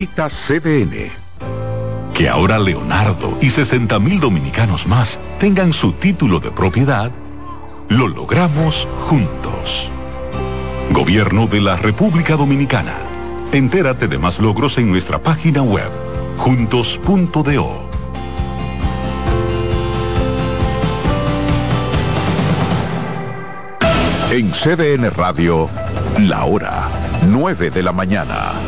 CDN. Que ahora Leonardo y 60 mil dominicanos más tengan su título de propiedad, lo logramos juntos. Gobierno de la República Dominicana. Entérate de más logros en nuestra página web, juntos.do. En CDN Radio, la hora 9 de la mañana.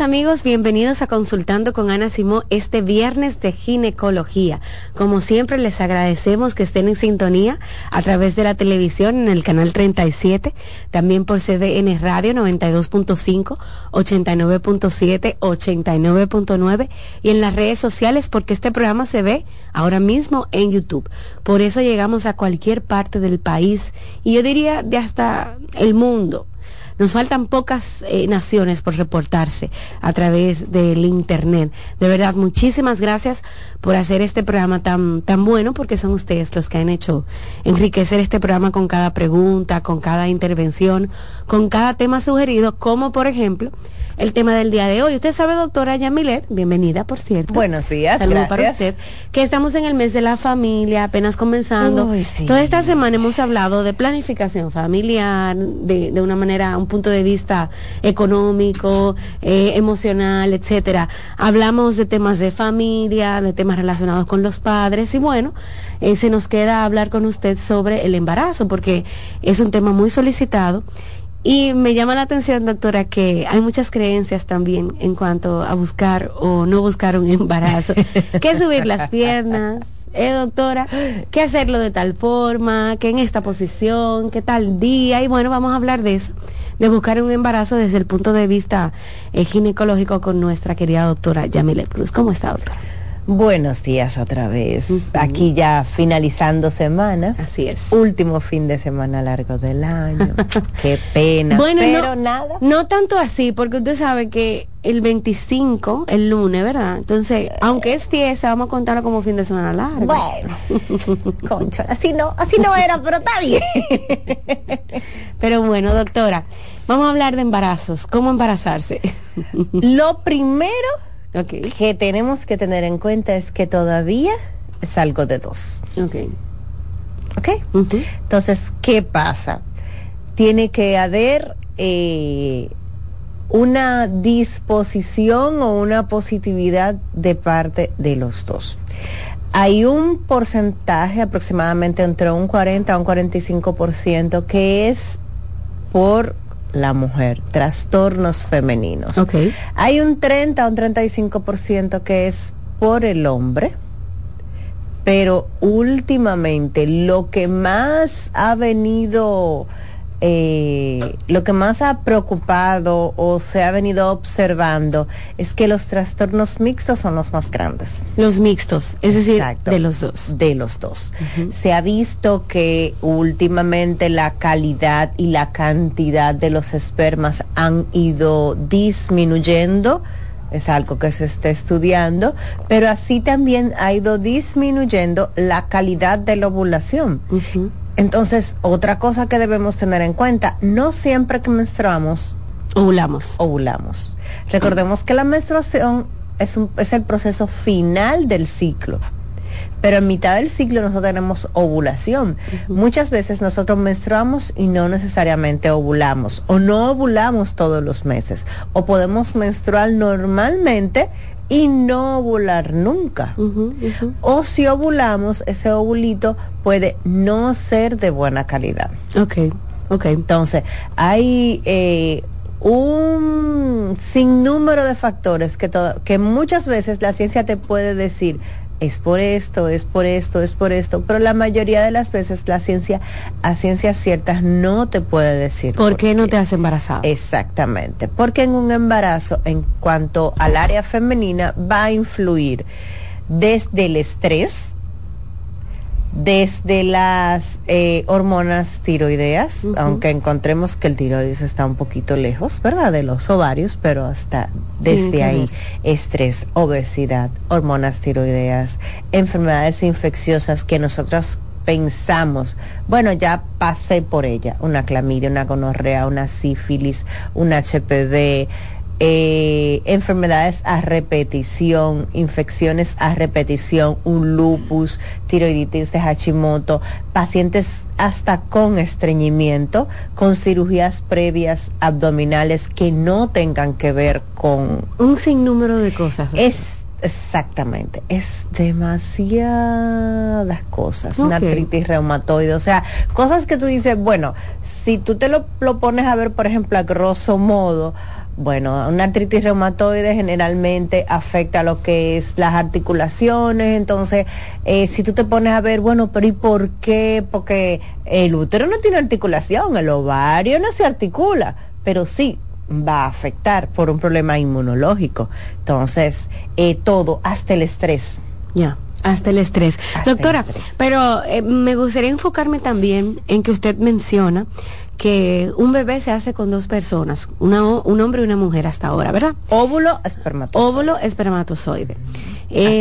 Amigos, bienvenidos a Consultando con Ana Simó este viernes de ginecología. Como siempre les agradecemos que estén en sintonía a través de la televisión en el canal 37, también por CDN Radio 92.5, 89.7, 89.9 y en las redes sociales porque este programa se ve ahora mismo en YouTube. Por eso llegamos a cualquier parte del país y yo diría de hasta el mundo. Nos faltan pocas eh, naciones por reportarse a través del Internet. De verdad, muchísimas gracias por hacer este programa tan, tan bueno, porque son ustedes los que han hecho enriquecer este programa con cada pregunta, con cada intervención, con cada tema sugerido, como por ejemplo el tema del día de hoy. Usted sabe, doctora Yamilet, bienvenida, por cierto. Buenos días, Saludos para usted, que estamos en el mes de la familia, apenas comenzando. Uy, sí. Toda esta semana hemos hablado de planificación familiar, de, de una manera, un punto de vista económico, eh, emocional, etcétera. Hablamos de temas de familia, de temas relacionados con los padres y bueno, eh, se nos queda hablar con usted sobre el embarazo porque es un tema muy solicitado y me llama la atención, doctora, que hay muchas creencias también en cuanto a buscar o no buscar un embarazo. que subir las piernas, ¿eh, doctora? Que hacerlo de tal forma, que en esta posición, que tal día. Y bueno, vamos a hablar de eso, de buscar un embarazo desde el punto de vista eh, ginecológico con nuestra querida doctora Yamilet Cruz. ¿Cómo está, doctora? Buenos días otra vez. Aquí ya finalizando semana. Así es. Último fin de semana largo del año. Qué pena. Bueno, pero no, nada. no tanto así, porque usted sabe que el 25, el lunes, ¿verdad? Entonces, aunque es fiesta, vamos a contarlo como fin de semana largo. Bueno, concha, así no, así no era, pero está bien. Pero bueno, doctora, vamos a hablar de embarazos. ¿Cómo embarazarse? Lo primero que tenemos que tener en cuenta es que todavía es algo de dos. ok. ¿Ok? Entonces, ¿qué pasa? Tiene que haber eh, una disposición o una positividad de parte de los dos. Hay un porcentaje aproximadamente entre un 40 a un 45% que es por la mujer, trastornos femeninos. Hay un 30 a un 35% que es por el hombre, pero últimamente lo que más ha venido, eh, lo que más ha preocupado o se ha venido observando es que los trastornos mixtos son los más grandes Los mixtos, es decir, de los dos. de los dos. Se ha visto que últimamente la calidad y la cantidad de los espermas han ido disminuyendo. Es algo que se está estudiando, pero así también ha ido disminuyendo la calidad de la ovulación. Entonces, otra cosa que debemos tener en cuenta, no siempre que menstruamos Ovulamos. ovulamos. Recordemos que la menstruación es, un, es el proceso final del ciclo. Pero en mitad del ciclo nosotros tenemos ovulación. Muchas veces nosotros menstruamos y no necesariamente ovulamos. O no ovulamos todos los meses. O podemos menstruar normalmente y no ovular nunca. O si ovulamos, ese ovulito puede no ser de buena calidad. Ok, ok. Entonces, hay eh, un sinnúmero de factores que, todo- que muchas veces la ciencia te puede decir, es por esto, es por esto, es por esto, pero la mayoría de las veces la ciencia a ciencias ciertas no te puede decir. ¿Por qué no te has embarazado? Exactamente, porque en un embarazo, en cuanto al área femenina, va a influir desde el estrés, desde las eh, hormonas tiroideas, aunque encontremos que el tiroides está un poquito lejos, ¿verdad? De los ovarios, pero hasta desde ahí, estrés, obesidad, hormonas tiroideas, enfermedades infecciosas que nosotros pensamos, bueno, ya pasé por ella, una clamidia, una gonorrea, una sífilis, un HPV, eh, enfermedades a repetición, infecciones a repetición, un lupus, tiroiditis de Hashimoto, pacientes hasta con estreñimiento, con cirugías previas abdominales que no tengan que ver con Un sinnúmero de cosas. es exactamente, es demasiadas cosas, una artritis reumatoide, o sea, cosas que tú dices, bueno, si tú te lo, lo pones a ver, por ejemplo, a grosso modo, bueno, una artritis reumatoide generalmente afecta lo que es las articulaciones, entonces, eh, si tú te pones a ver, bueno, pero ¿y por qué? Porque el útero no tiene articulación, el ovario no se articula, pero sí, va a afectar por un problema inmunológico. Entonces, eh, todo, hasta el estrés. Ya, hasta el estrés. Hasta Doctora, el estrés. pero eh, me gustaría enfocarme también en que usted menciona que un bebé se hace con dos personas, una, un hombre y una mujer hasta ahora, ¿verdad? Óvulo, espermatozoide. Óvulo, espermatozoide.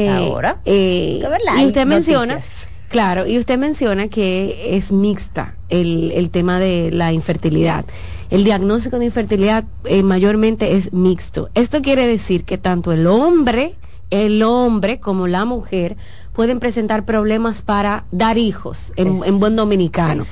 ahora. eh, De verdad, y usted menciona, noticias. claro, y usted menciona que es mixta el, el tema de la infertilidad. El diagnóstico de infertilidad eh, mayormente es mixto. Esto quiere decir que tanto el hombre, el hombre como la mujer pueden presentar problemas para dar hijos en, Es- en buen dominicano.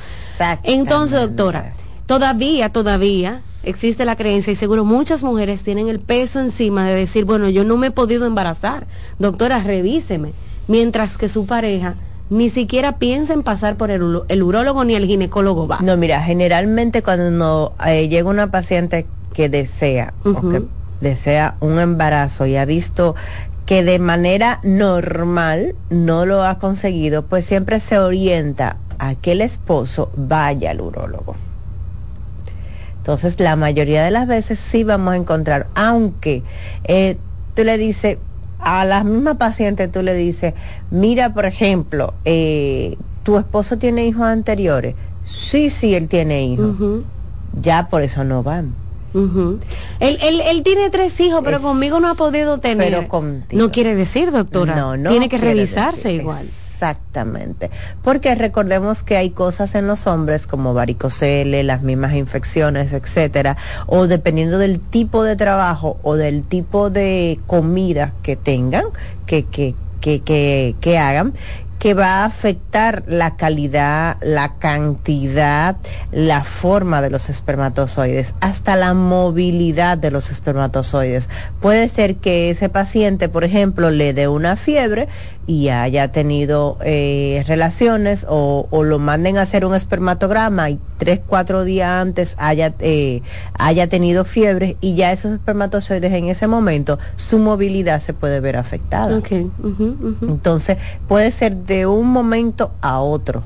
Entonces, doctora, todavía, todavía existe la creencia y seguro muchas mujeres tienen el peso encima de decir, bueno, yo no me he podido embarazar. Doctora, revíseme. Mientras que su pareja ni siquiera piensa en pasar por el, el urólogo ni el ginecólogo va. No, mira, generalmente cuando no, eh, llega una paciente que desea o que desea un embarazo y ha visto que de manera normal no lo ha conseguido, pues siempre se orienta a que el esposo vaya al urólogo. Entonces, la mayoría de las veces sí vamos a encontrar, aunque eh, tú le dices, a la misma paciente tú le dices, mira, por ejemplo, eh, tu esposo tiene hijos anteriores. Sí, sí, él tiene hijos. Ya por eso no van. él, él, él, tiene tres hijos, pero conmigo no ha podido tener. Pero. No quiere decir, doctora. No, no. Tiene que revisarse igual. Exactamente, porque recordemos que hay cosas en los hombres como varicocele, las mismas infecciones, etcétera, o dependiendo del tipo de trabajo o del tipo de comida que tengan, que, que, que, que, que hagan, que va a afectar la calidad, la cantidad, la forma de los espermatozoides, hasta la movilidad de los espermatozoides. Puede ser que ese paciente, por ejemplo, le dé una fiebre y haya tenido eh, relaciones o, lo manden a hacer un espermatograma y tres, cuatro días antes haya, eh, haya tenido fiebre y ya esos espermatozoides en ese momento, su movilidad se puede ver afectada. Entonces, puede ser de un momento a otro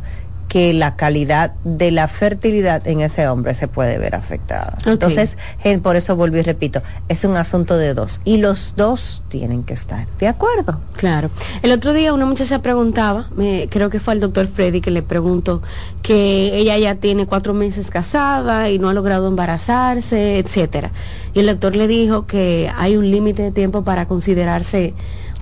que la calidad de la fertilidad en ese hombre se puede ver afectada. Entonces, por eso vuelvo y repito, es un asunto de dos y los dos tienen que estar de acuerdo. Claro. El otro día una muchacha preguntaba, me, creo que fue al doctor Freddy que le preguntó que ella ya tiene cuatro meses casada y no ha logrado embarazarse, etcétera. Y el doctor le dijo que hay un límite de tiempo para considerarse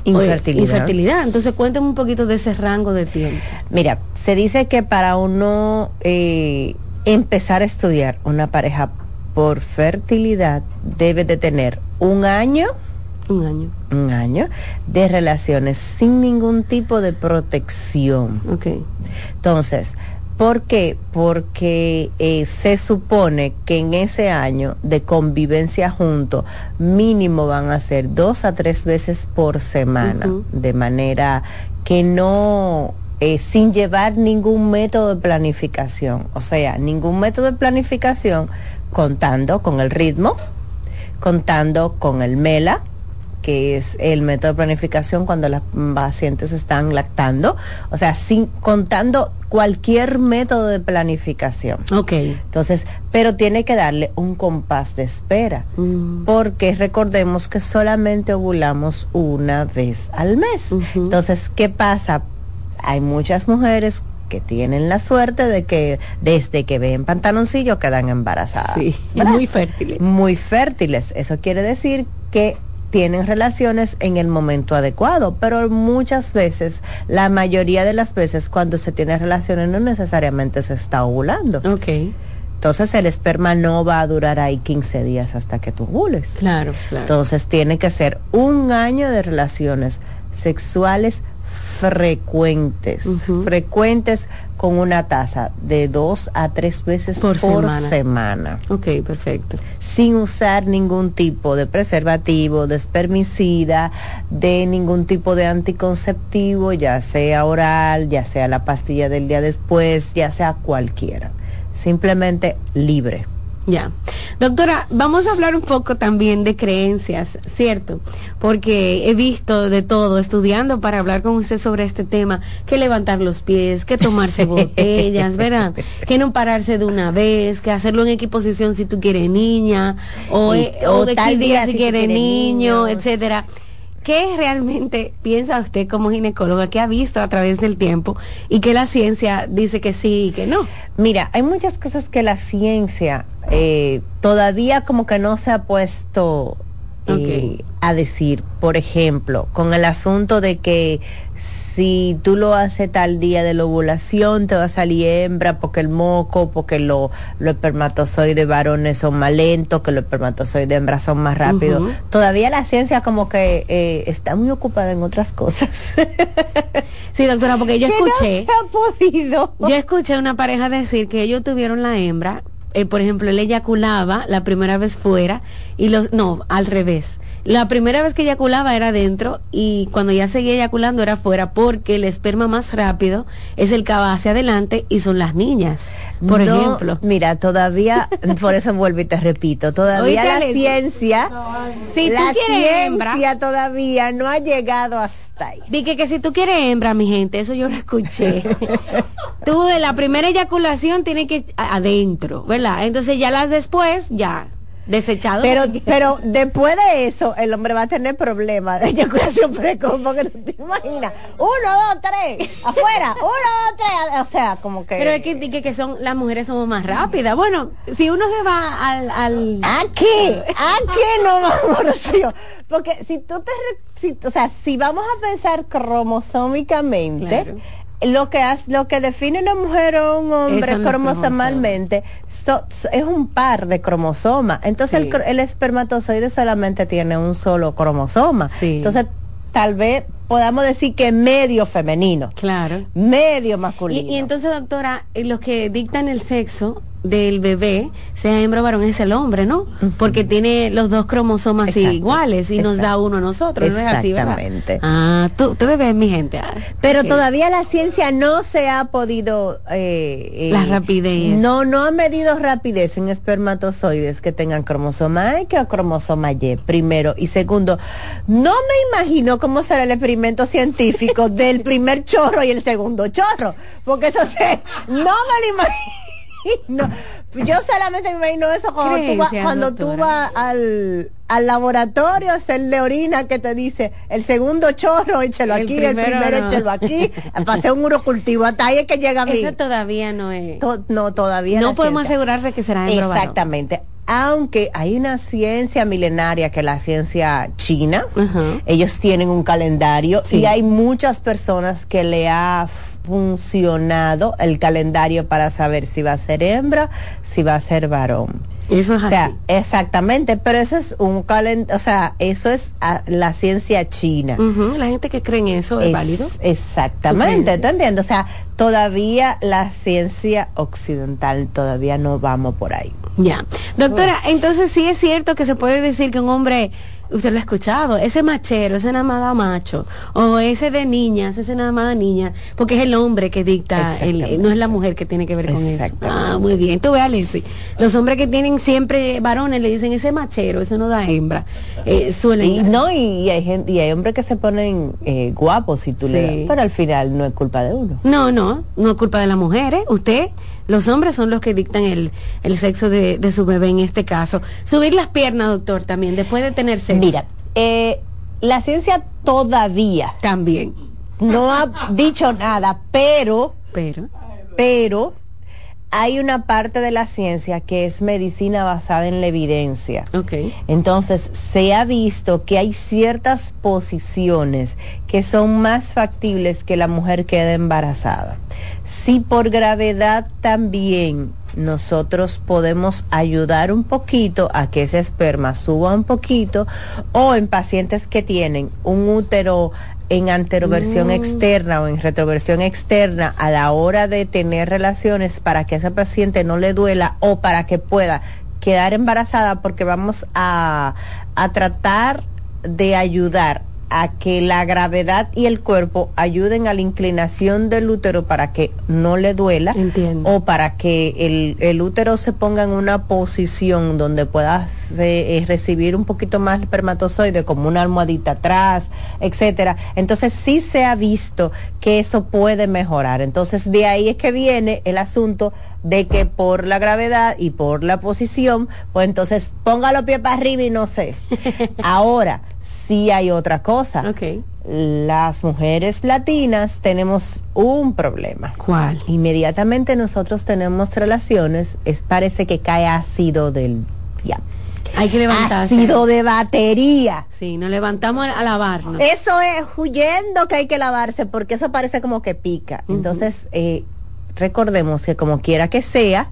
Infertilidad. infertilidad. Entonces cuéntame un poquito de ese rango de tiempo. Mira, se dice que para uno eh, empezar a estudiar una pareja por fertilidad debe de tener un año. Un año. Un año de relaciones sin ningún tipo de protección. Ok. Entonces, ¿Por qué? Porque eh, se supone que en ese año de convivencia junto mínimo van a ser dos a tres veces por semana, de manera que no, eh, sin llevar ningún método de planificación, o sea, ningún método de planificación contando con el ritmo, contando con el MELA, que es el método de planificación cuando las pacientes están lactando, o sea, sin contando cualquier método de planificación. Ok. Entonces, pero tiene que darle un compás de espera, mm. porque recordemos que solamente ovulamos una vez al mes. Entonces, ¿qué pasa? Hay muchas mujeres que tienen la suerte de que desde que ven pantaloncillo quedan embarazadas. Sí, muy fértiles. Muy fértiles. Eso quiere decir que tienen relaciones en el momento adecuado, pero muchas veces, la mayoría de las veces cuando se tiene relaciones no necesariamente se está ovulando. Ok. Entonces el esperma no va a durar ahí 15 días hasta que tú ovules. Claro, claro. Entonces tiene que ser un año de relaciones sexuales frecuentes, frecuentes con una tasa de dos a tres veces por, semana. Ok, perfecto. Sin usar ningún tipo de preservativo, de espermicida, de ningún tipo de anticonceptivo, ya sea oral, ya sea la pastilla del día después, ya sea cualquiera. Simplemente libre. Ya. Doctora, vamos a hablar un poco también de creencias, ¿cierto? Porque he visto de todo estudiando para hablar con usted sobre este tema, que levantar los pies, que tomarse botellas, ¿verdad? Que no pararse de una vez, que hacerlo en equiposición si tú quieres niña, o, eh, de tal día si, quieres niño, etcétera. ¿Qué realmente piensa usted como ginecóloga que ha visto a través del tiempo y que la ciencia dice que sí y que no? Mira, hay muchas cosas que la ciencia eh, todavía como que no se ha puesto eh, a decir. Por ejemplo, con el asunto de que si tú lo haces tal día de la ovulación, te va a salir hembra porque el moco, porque lo, los espermatozoides varones son más lentos, que los espermatozoides hembras son más rápidos. Todavía la ciencia como que eh, está muy ocupada en otras cosas. sí, doctora, porque yo escuché... No ha podido. Yo escuché una pareja decir que ellos tuvieron la hembra, eh, por ejemplo, él eyaculaba la primera vez fuera y los... No, al revés la primera vez que eyaculaba era dentro y cuando ya seguía eyaculando era fuera porque el esperma más rápido es el que va hacia adelante y son las niñas, por ejemplo. Mira, todavía, por eso vuelvo y te repito, todavía la ciencia, si la ciencia todavía no ha llegado hasta ahí. Dije que si tú quieres hembra, mi gente, eso yo lo escuché. tú la primera eyaculación tiene que adentro, ¿verdad? Entonces ya las después, ya desechado. Pero, pero después de eso, el hombre va a tener problemas de eyaculación precoz, porque tú te imaginas, uno, dos, tres, afuera, uno, dos, tres, o sea, como que... Pero es que, que, que son, las mujeres somos más rápidas. Bueno, si uno se va al... al... Aquí, aquí no, amor, porque si tú te, si, o sea, si vamos a pensar cromosómicamente, lo que hace, lo que define una mujer o un hombre cromosomalmente es un par de cromosomas. Entonces el, espermatozoide solamente tiene un solo cromosoma. Entonces tal vez podamos decir que medio femenino. Claro. Medio masculino. Y, y entonces, doctora, los que dictan el sexo del bebé, sea hembra o varón, es el hombre, ¿no? Porque tiene los dos cromosomas iguales y nos da uno a nosotros, ¿no es así, Exactamente. Ah, tú, ustedes ven, mi gente. Ah, Pero todavía la ciencia no se ha podido... Eh, la rapidez. No, no ha medido rapidez en espermatozoides que tengan cromosoma X o cromosoma Y, primero. Y segundo, no me imagino cómo será el experimento científico del primer chorro y el segundo chorro, porque eso se... No me lo imagino no, yo solamente me imagino eso cuando tú, vas, cuando tú vas al, al laboratorio a hacerle orina que te dice el segundo chorro, échelo aquí, el primero échelo aquí, pasé un urocultivo, hasta ahí es que llega a mí. Eso todavía no es. no, todavía no. podemos asegurar de que será Exactamente. Aunque hay una ciencia milenaria que es la ciencia china, ellos tienen un calendario y hay muchas personas que le ha funcionado el calendario para saber si va a ser hembra, si va a ser varón. Eso es o sea, exactamente, pero eso es un calendario, o sea, eso es ah, la ciencia china. La gente que cree en eso es, válido. Exactamente, ¿te entiendes? O sea, todavía la ciencia occidental todavía no vamos por ahí. Ya. Doctora, entonces sí es cierto que se puede decir que un hombre usted lo ha escuchado, ese machero, ese nada más macho, o ese de niñas, ese nada más niña, porque es el hombre que dicta, el, no es la mujer que tiene que ver con eso. Ah, muy bien. Tú ve, Alicia, los hombres que tienen siempre varones le dicen ese machero, eso no da hembra. Eh, suelen y, no, y, hay gente, y hay hombres que se ponen eh, guapos si tú le pero al final no es culpa de uno. No, no, no es culpa de las mujeres. Usted los hombres son los que dictan el, el sexo de, de, su bebé en este caso. Subir las piernas, doctor, también, después de tener sexo. Mira, eh, la ciencia todavía. También. No ha dicho nada, pero. Pero. Pero hay una parte de la ciencia que es medicina basada en la evidencia. Okay. Entonces, se ha visto que hay ciertas posiciones que son más factibles que la mujer quede embarazada. Si por gravedad también nosotros podemos ayudar un poquito a que ese esperma suba un poquito o en pacientes que tienen un útero en anteroversión mm. externa o en retroversión externa a la hora de tener relaciones para que esa paciente no le duela o para que pueda quedar embarazada porque vamos a, a tratar de ayudar a que la gravedad y el cuerpo ayuden a la inclinación del útero para que no le duela o para que el, el, útero se ponga en una posición donde pueda eh, recibir un poquito más el espermatozoide como una almohadita atrás, etcétera. Entonces sí se ha visto que eso puede mejorar. Entonces de ahí es que viene el asunto de que por la gravedad y por la posición, pues entonces ponga los pies para arriba y no sé. Ahora, sí hay otra cosa. Las mujeres latinas tenemos un problema. ¿Cuál? Inmediatamente nosotros tenemos relaciones, es parece que cae ácido del ya. Hay que levantarse. Ácido de batería. Sí, nos levantamos a lavarnos. Eso es huyendo que hay que lavarse porque eso parece como que pica. Entonces, eh, recordemos que como quiera que sea,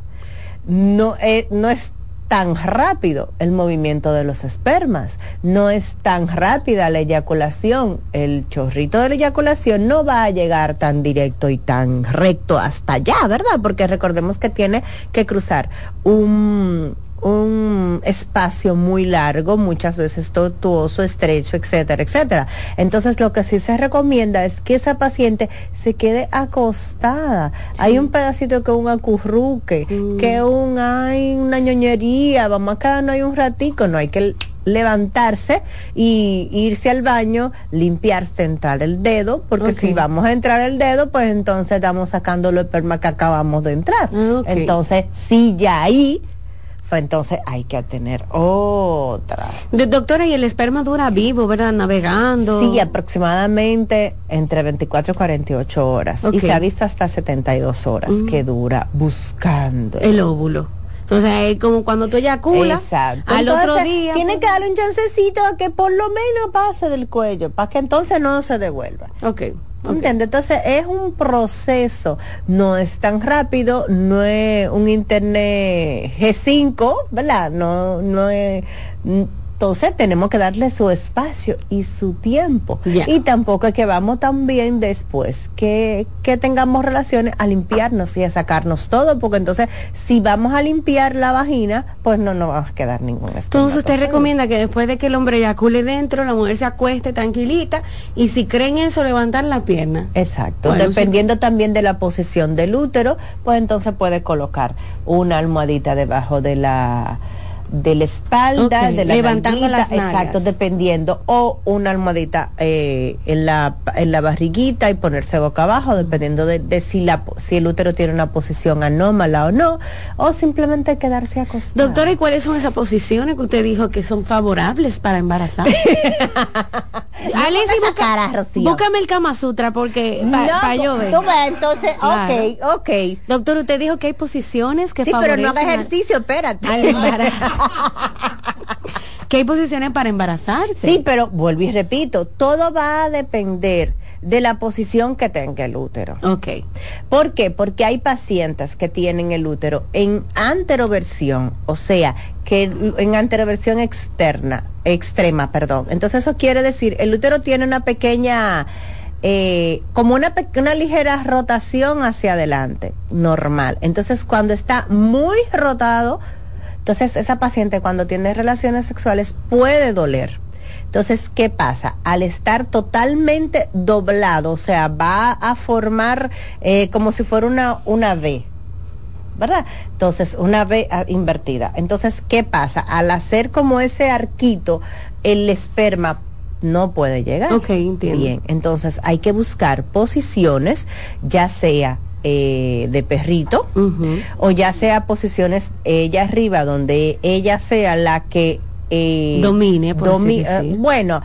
no, eh, no es tan rápido el movimiento de los espermas, no es tan rápida la eyaculación, el chorrito de la eyaculación no va a llegar tan directo y tan recto hasta allá, ¿verdad? Porque recordemos que tiene que cruzar un un espacio muy largo, muchas veces tortuoso, estrecho, etcétera, etcétera. Entonces lo que sí se recomienda es que esa paciente se quede acostada. Hay un pedacito que un acurruque, mm. que un hay una ñoñería, vamos a quedarnos ahí un ratico, no hay que levantarse y irse al baño, limpiarse, entrar el dedo, porque si vamos a entrar el dedo, pues entonces estamos sacando lo esperma que acabamos de entrar. Ah, entonces, sí, ya ahí entonces hay que tener otra. De- doctora, y el esperma dura vivo, ¿verdad? Navegando. Sí, aproximadamente entre 24 y 48 horas. Y se ha visto hasta 72 horas Mm. que dura buscando. el óvulo. Entonces es como cuando tú eyaculas, Exacto. al Entonces, otro día. Tiene pues- que darle un chancecito a que por lo menos pase del cuello, para que entonces no se devuelva. Ok. Ok. ¿Entiendes? Entonces es un proceso, no es tan rápido, no es un internet G5, ¿verdad? No, no es... Entonces tenemos que darle su espacio y su tiempo. Y tampoco es que vamos también después que, que tengamos relaciones a limpiarnos y a sacarnos todo, porque entonces si vamos a limpiar la vagina, pues no nos va a quedar ningún Entonces usted recomienda que después de que el hombre eyacule dentro, la mujer se acueste tranquilita y si creen eso, levantar la pierna. Exacto, Bueno, dependiendo también de la posición del útero, pues entonces puede colocar una almohadita debajo de la de la espalda, de la levantando nalguita, las exacto, dependiendo, o una almohadita eh, en la en la barriguita y ponerse boca abajo, dependiendo de, de si la si el útero tiene una posición anómala o no, o simplemente quedarse acostado. Doctora, ¿y cuáles son esas posiciones que usted dijo que son favorables para embarazar? Busca- cara, Rocío. búscame el Kama Sutra porque para no, tú ves, entonces, Claro. ok, ok. Doctor, usted dijo que hay posiciones que Sí, pero no haga favorecen ejercicio, espérate. al embarazo. que hay posiciones para embarazarse. Sí, pero vuelvo y repito, todo va a depender de la posición que tenga el útero. Ok. ¿Por qué? Porque hay pacientes que tienen el útero en anteroversión, o sea, que en anteroversión externa, extrema, perdón. Entonces eso quiere decir, el útero tiene una pequeña, eh, como una, una ligera rotación hacia adelante, normal. Entonces cuando está muy rotado, entonces esa paciente cuando tiene relaciones sexuales puede doler. Entonces, ¿qué pasa? Al estar totalmente doblado, o sea, va a formar eh, como si fuera una, una V, ¿verdad? Entonces, una V ah, invertida. Entonces, ¿qué pasa? Al hacer como ese arquito, el esperma no puede llegar. Ok, entiendo. Bien, entonces hay que buscar posiciones, ya sea eh, de perrito, o ya sea posiciones ella arriba donde ella sea la que eh, Domine, por así eh, bueno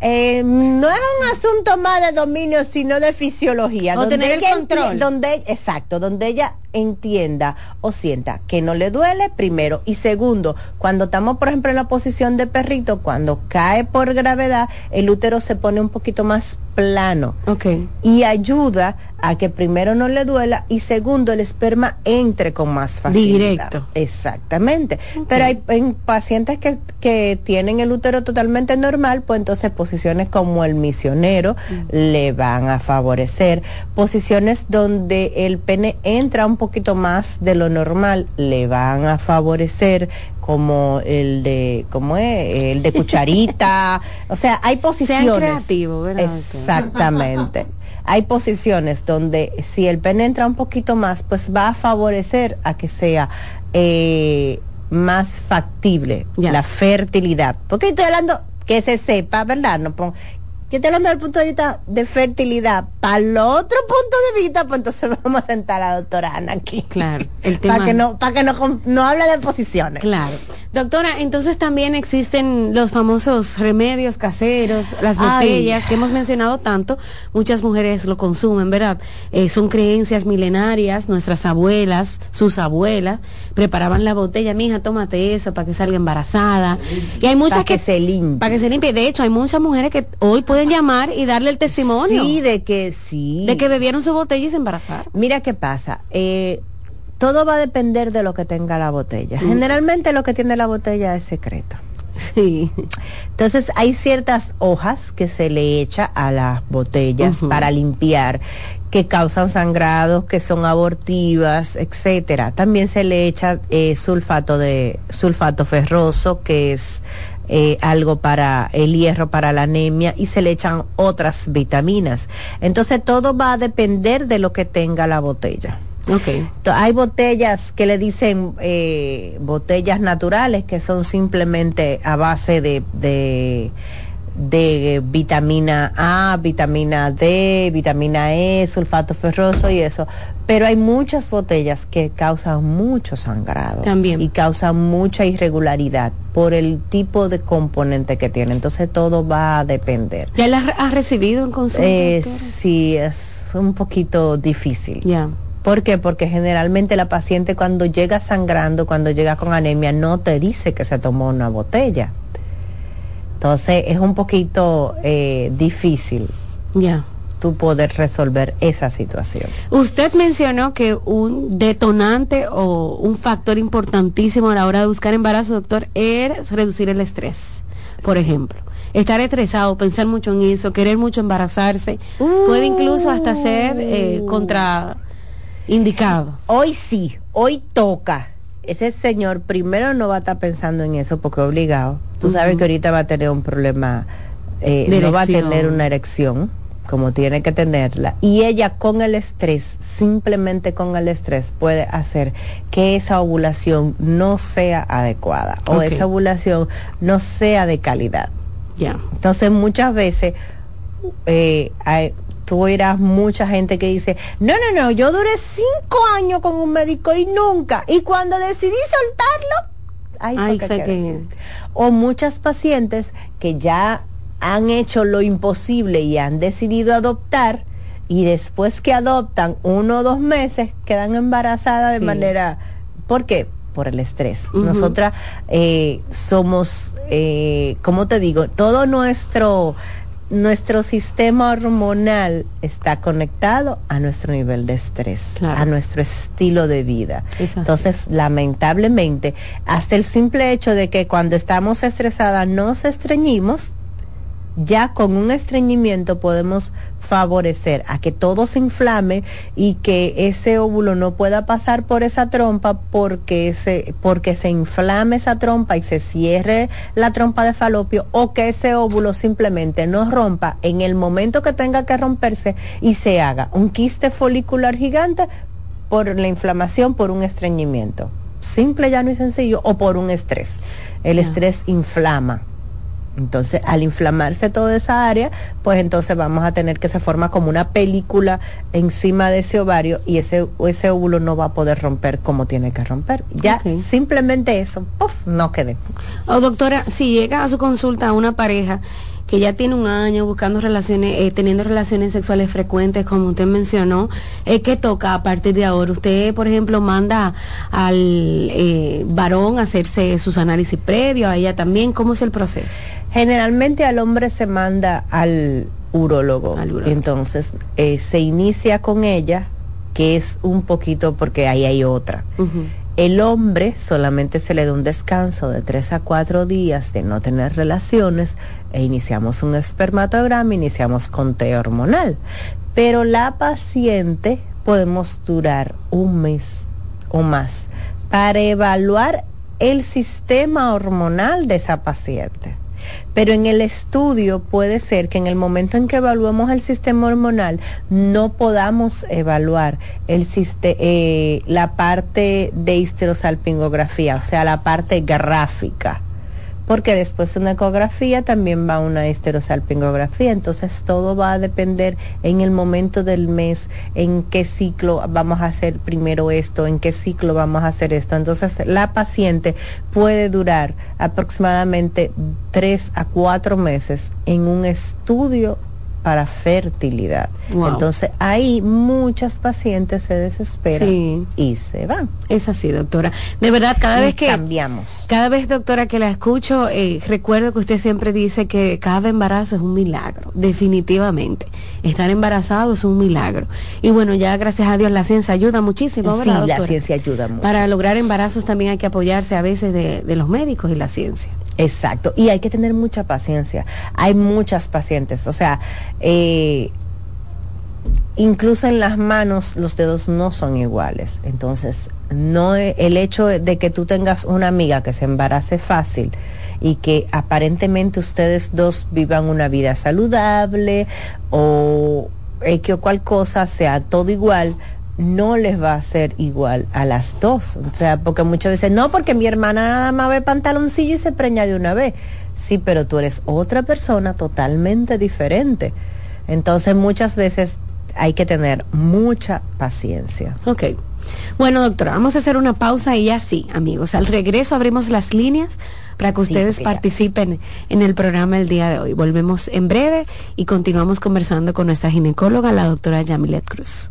eh, no es un asunto más de dominio sino de fisiología O tener el ella control. donde exacto donde ella entienda o sienta que no le duele primero y segundo cuando estamos por ejemplo en la posición de perrito cuando cae por gravedad el útero se pone un poquito más plano Ok. y ayuda a que primero no le duela y segundo el esperma entre con más facilidad. Directo. Exactamente. Pero hay en pacientes que, que tienen el útero totalmente normal, pues entonces posiciones como el misionero le van a favorecer. Posiciones donde el pene entra un poquito más de lo normal le van a favorecer como el de como es el de cucharita o sea hay posiciones creativos, ¿verdad, doctor? Exactamente. Hay posiciones donde si el pene entra un poquito más, pues va a favorecer a que sea eh, más factible Ya. la fertilidad. Porque estoy hablando que se sepa, ¿verdad? No pon- yo estoy hablando del punto de vista de fertilidad. Para el otro punto de vista, pues entonces vamos a sentar a la doctora Ana aquí. Claro, el tema- Para que no, para que no, no hable de posiciones. Claro. Doctora, entonces también existen los famosos remedios caseros, las Ay. botellas que hemos mencionado tanto. Muchas mujeres lo consumen, ¿verdad? Eh, son creencias milenarias. Nuestras abuelas, sus abuelas, preparaban la botella. Mija, tómate eso para que salga embarazada. Y hay muchas Para que se limpie. Para que se limpie. De hecho, hay muchas mujeres que hoy pueden llamar y darle el testimonio Sí, de que sí. de que bebieron su botella y se embarazaron. Mira qué pasa. Eh, todo va a depender de lo que tenga la botella. Generalmente lo que tiene la botella es secreto. Sí. Entonces hay ciertas hojas que se le echa a las botellas para limpiar que causan sangrados, que son abortivas, etcétera. También se le echa eh, sulfato de sulfato ferroso, que es eh, algo para el hierro, para la anemia, y se le echan otras vitaminas. Entonces todo va a depender de lo que tenga la botella. Ok. To- Hay botellas que le dicen eh, botellas naturales que son simplemente a base de, de, de vitamina A, vitamina D, vitamina E, sulfato ferroso y eso. Pero hay muchas botellas que causan mucho sangrado. También. Y causan mucha irregularidad por el tipo de componente que tiene. Entonces todo va a depender. ¿Ya la has recibido en consulta? Eh, sí, es un poquito difícil. Ya. ¿Por qué? Porque generalmente la paciente cuando llega sangrando, cuando llega con anemia, no te dice que se tomó una botella. Entonces es un poquito eh, difícil Ya. tú poder resolver esa situación. Usted mencionó que un detonante o un factor importantísimo a la hora de buscar embarazo, doctor, es reducir el estrés, por ejemplo. Estar estresado, pensar mucho en eso, querer mucho embarazarse, puede incluso hasta ser eh, contraindicado. Hoy sí, hoy toca. Ese señor primero no va a estar pensando en eso porque es obligado. Tú sabes que ahorita va a tener un problema, eh, no va a tener una erección como tiene que tenerla. Y ella con el estrés, simplemente con el estrés, puede hacer que esa ovulación no sea adecuada o esa ovulación no sea de calidad. Ya. Entonces muchas veces eh, hay- tú oirás mucha gente que dice, no, no, no, yo duré cinco años con un médico y nunca. Y cuando decidí soltarlo, ahí Ay, que fue quedé". que... O muchas pacientes que ya han hecho lo imposible y han decidido adoptar y después que adoptan uno o dos meses quedan embarazadas de Sí. manera... ¿Por qué? Por el estrés. Nosotras eh, somos, eh, ¿cómo te digo? Todo nuestro nuestro sistema hormonal está conectado a nuestro nivel de estrés, Claro. a nuestro estilo de vida. Eso. Entonces, lamentablemente, hasta el simple hecho de que cuando estamos estresadas nos estreñimos, ya con un estreñimiento podemos favorecer a que todo se inflame y que ese óvulo no pueda pasar por esa trompa porque se, porque se inflame esa trompa y se cierre la trompa de falopio o que ese óvulo simplemente no rompa en el momento que tenga que romperse y se haga un quiste folicular gigante por la inflamación, por un estreñimiento. Simple, llano y sencillo, o por un estrés. El estrés inflama. Entonces, al inflamarse toda esa área, pues entonces vamos a tener que se forma como una película encima de ese ovario y ese, ese óvulo no va a poder romper como tiene que romper. Ya simplemente eso, ¡puf! no quedé. O doctora, si llega a su consulta una pareja que ya tiene un año buscando relaciones, eh, teniendo relaciones sexuales frecuentes, como usted mencionó, eh, ¿qué toca a partir de ahora? Usted, por ejemplo, manda al eh, varón a hacerse sus análisis previos, a ella también, ¿cómo es el proceso? Generalmente al hombre se manda al urólogo. Al urólogo. Entonces, eh, se inicia con ella, que es un poquito porque ahí hay otra. El hombre solamente se le da un descanso de tres a cuatro días de no tener relaciones e iniciamos un espermatograma, iniciamos conteo hormonal. Pero la paciente podemos durar un mes o más para evaluar el sistema hormonal de esa paciente. Pero en el estudio puede ser que en el momento en que evaluemos el sistema hormonal no podamos evaluar el eh, la parte de histerosalpingografía, o sea, la parte gráfica. Porque después de una ecografía también va una histerosalpingografía, entonces todo va a depender en el momento del mes, en qué ciclo vamos a hacer primero esto, en qué ciclo vamos a hacer esto. Entonces la paciente puede durar aproximadamente tres a cuatro meses en un estudio para fertilidad. Wow. Entonces ahí muchas pacientes se desesperan Sí. y se van. Es así, doctora. De verdad, cada Y vez que... cambiamos. Cada vez, doctora, que la escucho, eh, recuerdo que usted siempre dice que cada embarazo es un milagro, definitivamente. Estar embarazado es un milagro. Y bueno, ya gracias a Dios la ciencia ayuda muchísimo, Sí, ¿verdad, la ciencia ayuda mucho. Para lograr embarazos también hay que apoyarse a veces de, de los médicos y la ciencia. Exacto, y hay que tener mucha paciencia. Hay muchas pacientes, o sea, eh, incluso en las manos los dedos no son iguales. Entonces, no el hecho de que tú tengas una amiga que se embarace fácil y que aparentemente ustedes dos vivan una vida saludable o X o cual cosa sea todo igual, no les va a ser igual a las dos. O sea, porque muchas veces, no, porque mi hermana nada más ve pantaloncillo y se preña de una vez. Sí, pero tú eres otra persona totalmente diferente. Entonces muchas veces hay que tener mucha paciencia. Ok. Bueno, doctora, vamos a hacer una pausa y así, amigos. Al regreso abrimos las líneas para que ustedes participen en el programa el día de hoy. Volvemos en breve y continuamos conversando con nuestra ginecóloga, la doctora Yamilet Cruz.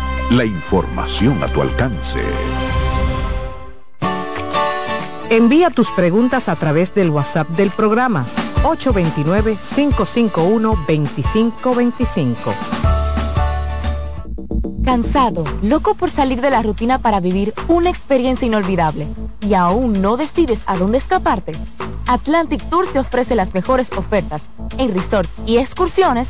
La información a tu alcance. Envía tus preguntas a través del WhatsApp del programa 829-551-2525. Cansado, loco por salir de la rutina para vivir una experiencia inolvidable y aún no decides a dónde escaparte. Atlantic Tours te ofrece las mejores ofertas en resorts y excursiones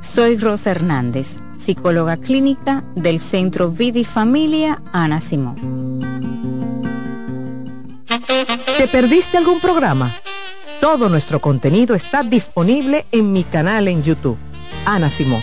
Soy Rosa Hernández, psicóloga clínica del Centro Vidi Familia Ana Simón. ¿Te perdiste algún programa? Todo nuestro contenido está disponible en mi canal en YouTube. Ana Simón.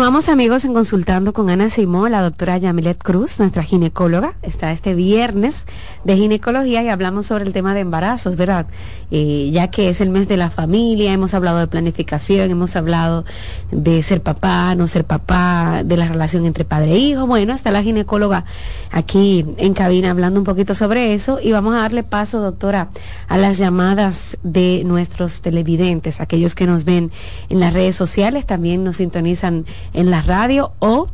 Continuamos amigos en consultando con Ana Simón, la doctora Yamilet Cruz, nuestra ginecóloga. Está este viernes de ginecología y hablamos sobre el tema de embarazos, ¿verdad? Eh, ya que es el mes de la familia, hemos hablado de planificación, hemos hablado de ser papá, no ser papá, de la relación entre padre e hijo. Bueno, está la ginecóloga aquí en cabina hablando un poquito sobre eso y vamos a darle paso, doctora, a las llamadas de nuestros televidentes, aquellos que nos ven en las redes sociales, también nos sintonizan en la radio o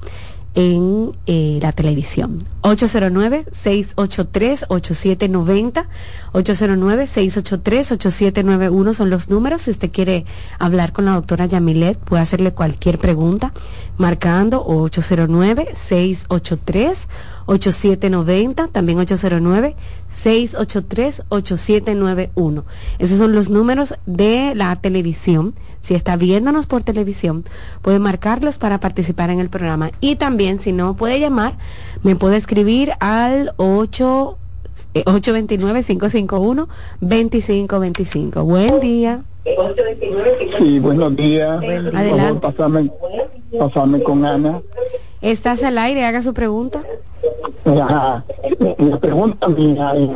en eh, la televisión. 809-683-8790, 809-683-8791 son los números. Si usted quiere hablar con la doctora Yamilet, puede hacerle cualquier pregunta marcando 809-683-8790, también 809-683-8791. Esos son los números de la televisión. Si está viéndonos por televisión, puede marcarlos para participar en el programa. Y también, si no puede llamar, me puede escribir al 8 829-551-2525. Buen día. Sí, buenos días. Adelante. pasame, pasame con Ana. Estás al aire, haga su pregunta. La, la pregunta mía es,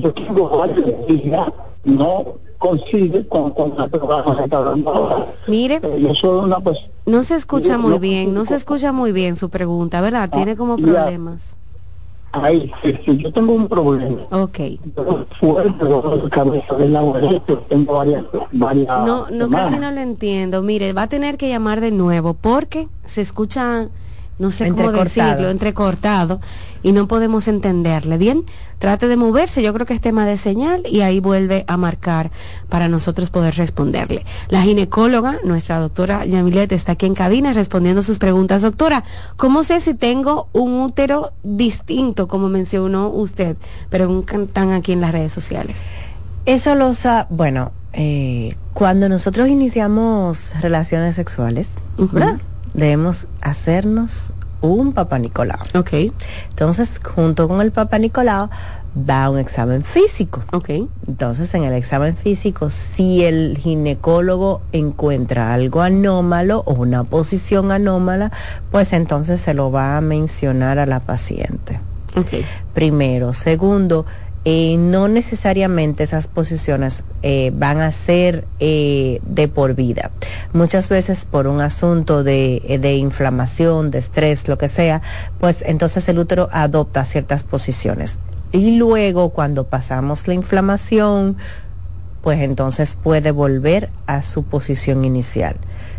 yo tengo varios días, no consigue con, con la programa que está hablando ahora. Mire, Eh, Yo soy una pues no se escucha yo- muy bien, no se escucha muy bien su pregunta, ¿verdad? Tiene como ya. problemas. ahí, sí, sí, yo tengo un problema. Ok. Yo fuerte, dolor de cabeza del lado derecho, tengo varias, varias No, no, semanas. casi no lo entiendo. Mire, va a tener que llamar de nuevo porque se escucha, no sé cómo decirlo, entrecortado y no podemos entenderle. Bien, trate de moverse, yo creo que es tema de señal y ahí vuelve a marcar para nosotros poder responderle. La ginecóloga, nuestra doctora Yamilet, está aquí en cabina respondiendo sus preguntas. Doctora, ¿cómo sé si tengo un útero distinto, como mencionó usted? Preguntan aquí en las redes sociales. Eso lo sa bueno, eh, cuando nosotros iniciamos relaciones sexuales. ¿verdad? Debemos hacernos un papá Nicolau. Ok, Entonces, junto con el papá Nicolau va un examen físico. ok. Entonces, en el examen físico, si el ginecólogo encuentra algo anómalo o una posición anómala, pues entonces se lo va a mencionar a la paciente. Ok. Primero. Segundo, no necesariamente esas posiciones eh, van a ser eh, de por vida. Muchas veces por un asunto de, eh, de inflamación, de estrés, lo que sea, pues entonces el útero adopta ciertas posiciones. Y luego cuando pasamos la inflamación, pues entonces puede volver a su posición inicial.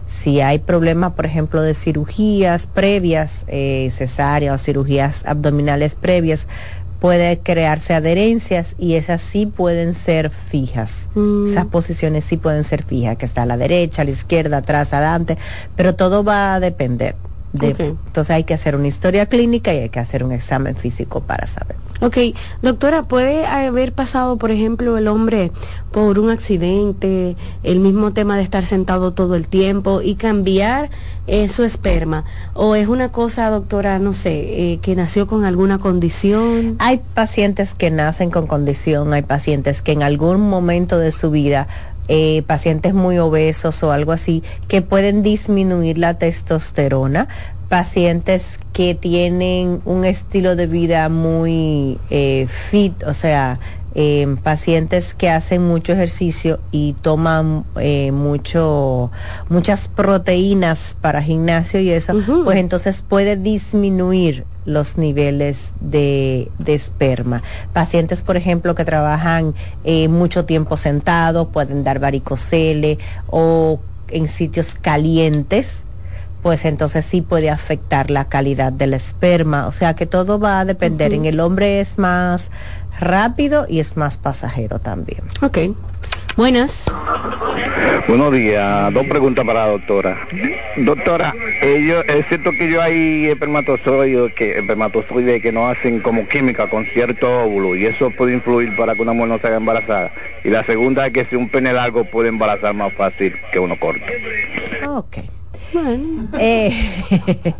Si hay problemas, por ejemplo, de cirugías previas, eh, cesárea o cirugías abdominales previas, puede crearse adherencias y esas sí pueden ser fijas. Mm. Esas posiciones sí pueden ser fijas, que está a la derecha, a la izquierda, atrás, adelante, pero todo va a depender. Entonces hay que hacer una historia clínica y hay que hacer un examen físico para saber. Ok, doctora, ¿puede haber pasado, por ejemplo, el hombre por un accidente, el mismo tema de estar sentado todo el tiempo y cambiar eh, su esperma? ¿O es una cosa, doctora, no sé, eh, que nació con alguna condición? Hay pacientes que nacen con condición, hay pacientes que en algún momento de su vida eh, pacientes muy obesos o algo así, que pueden disminuir la testosterona, pacientes que tienen un estilo de vida muy eh, fit, o sea, eh, pacientes que hacen mucho ejercicio y toman eh, mucho muchas proteínas para gimnasio y eso, pues entonces puede disminuir los niveles de, esperma. Pacientes, por ejemplo, que trabajan eh, mucho tiempo sentados, pueden dar varicocele o en sitios calientes, pues entonces sí puede afectar la calidad del esperma. O sea que todo va a depender. En el hombre es más rápido y es más pasajero también. Ok. Buenas. Buenos días. Dos preguntas para la doctora. Doctora, ellos, es cierto que yo hay espermatozoides que, espermatozoides que no hacen como química con cierto óvulo y eso puede influir para que una mujer no se haga embarazada. Y la segunda es que si un pene largo puede embarazar más fácil que uno corto. Ok. Bueno. Eh,